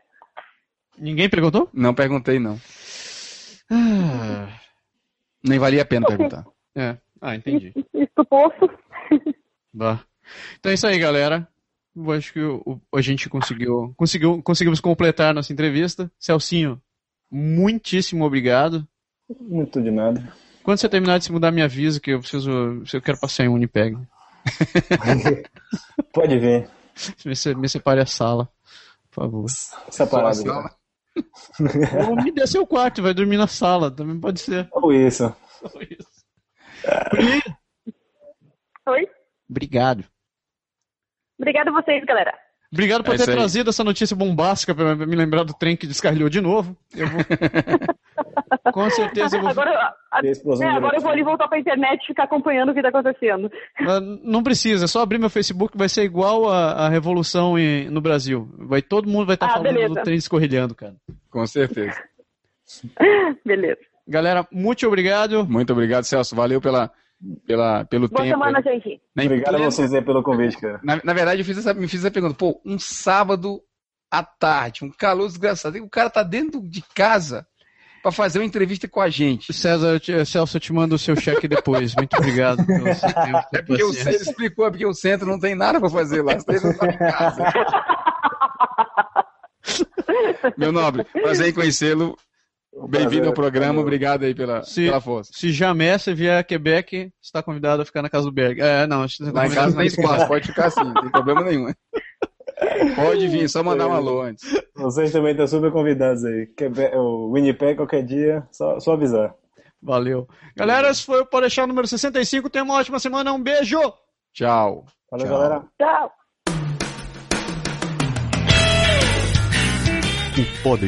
[SPEAKER 1] Ninguém perguntou? Não perguntei, não. Ah, nem valia a pena perguntar. É. Ah, entendi. Isso poço. Então é isso aí, galera. Eu acho que o, a gente conseguiu, conseguiu, conseguimos completar nossa entrevista. Celcinho, muitíssimo obrigado.
[SPEAKER 3] Muito de nada.
[SPEAKER 1] Quando você terminar de se mudar, me avisa que eu preciso. Eu quero passar em Unipeg.
[SPEAKER 3] Pode vir.
[SPEAKER 1] Me, me separe a sala, por favor.
[SPEAKER 3] Separado.
[SPEAKER 1] Ou me dê seu quarto, vai dormir na sala, também pode ser.
[SPEAKER 3] Ou isso. Ou isso.
[SPEAKER 1] Oi? Oi? Obrigado.
[SPEAKER 4] Obrigado a vocês, galera.
[SPEAKER 1] Obrigado por é ter trazido essa notícia bombástica para me lembrar do trem que descarrilhou de novo. Eu vou... Com certeza eu
[SPEAKER 4] vou. Agora, a... é, agora eu vou ali voltar para a internet e ficar acompanhando o que está acontecendo.
[SPEAKER 1] Ah, não precisa, é só abrir meu Facebook, vai ser igual a, a revolução em, no Brasil. Vai todo mundo vai estar tá ah, falando beleza. do trem escorrilhando, cara. Com certeza.
[SPEAKER 4] beleza.
[SPEAKER 1] Galera, muito obrigado. Muito obrigado, Celso. Valeu pela pela, pelo Boa tempo. Boa
[SPEAKER 3] semana, né? gente. Na, Obrigado a vocês aí pelo convite, cara.
[SPEAKER 1] Na, na verdade, eu fiz essa, me fiz essa pergunta. Pô, um sábado à tarde, um calor desgraçado. o cara tá dentro de casa para fazer uma entrevista com a gente. César, eu te, Celso, eu te mando o seu cheque depois. Muito obrigado pelo seu tempo. É porque o César explicou, é porque o centro não tem nada para fazer lá. Você tá em casa. Meu nobre, prazer em conhecê-lo. Bem-vindo ao programa, valeu. obrigado aí pela, se, pela força. Se jamais você vier a Quebec, está convidado a ficar na casa do Berg. É, não, na tá em casa tem espaço, pode ficar sim, não tem problema nenhum. Pode vir, só mandar um alô antes.
[SPEAKER 3] Vocês também estão super convidados aí. Quebec, o Winnipeg, qualquer dia, só, só avisar.
[SPEAKER 1] Valeu. Galera, esse foi o Pode número 65. Tenha uma ótima semana, um beijo. Tchau.
[SPEAKER 3] Valeu,
[SPEAKER 1] Tchau.
[SPEAKER 3] galera.
[SPEAKER 4] Tchau.
[SPEAKER 5] O Pode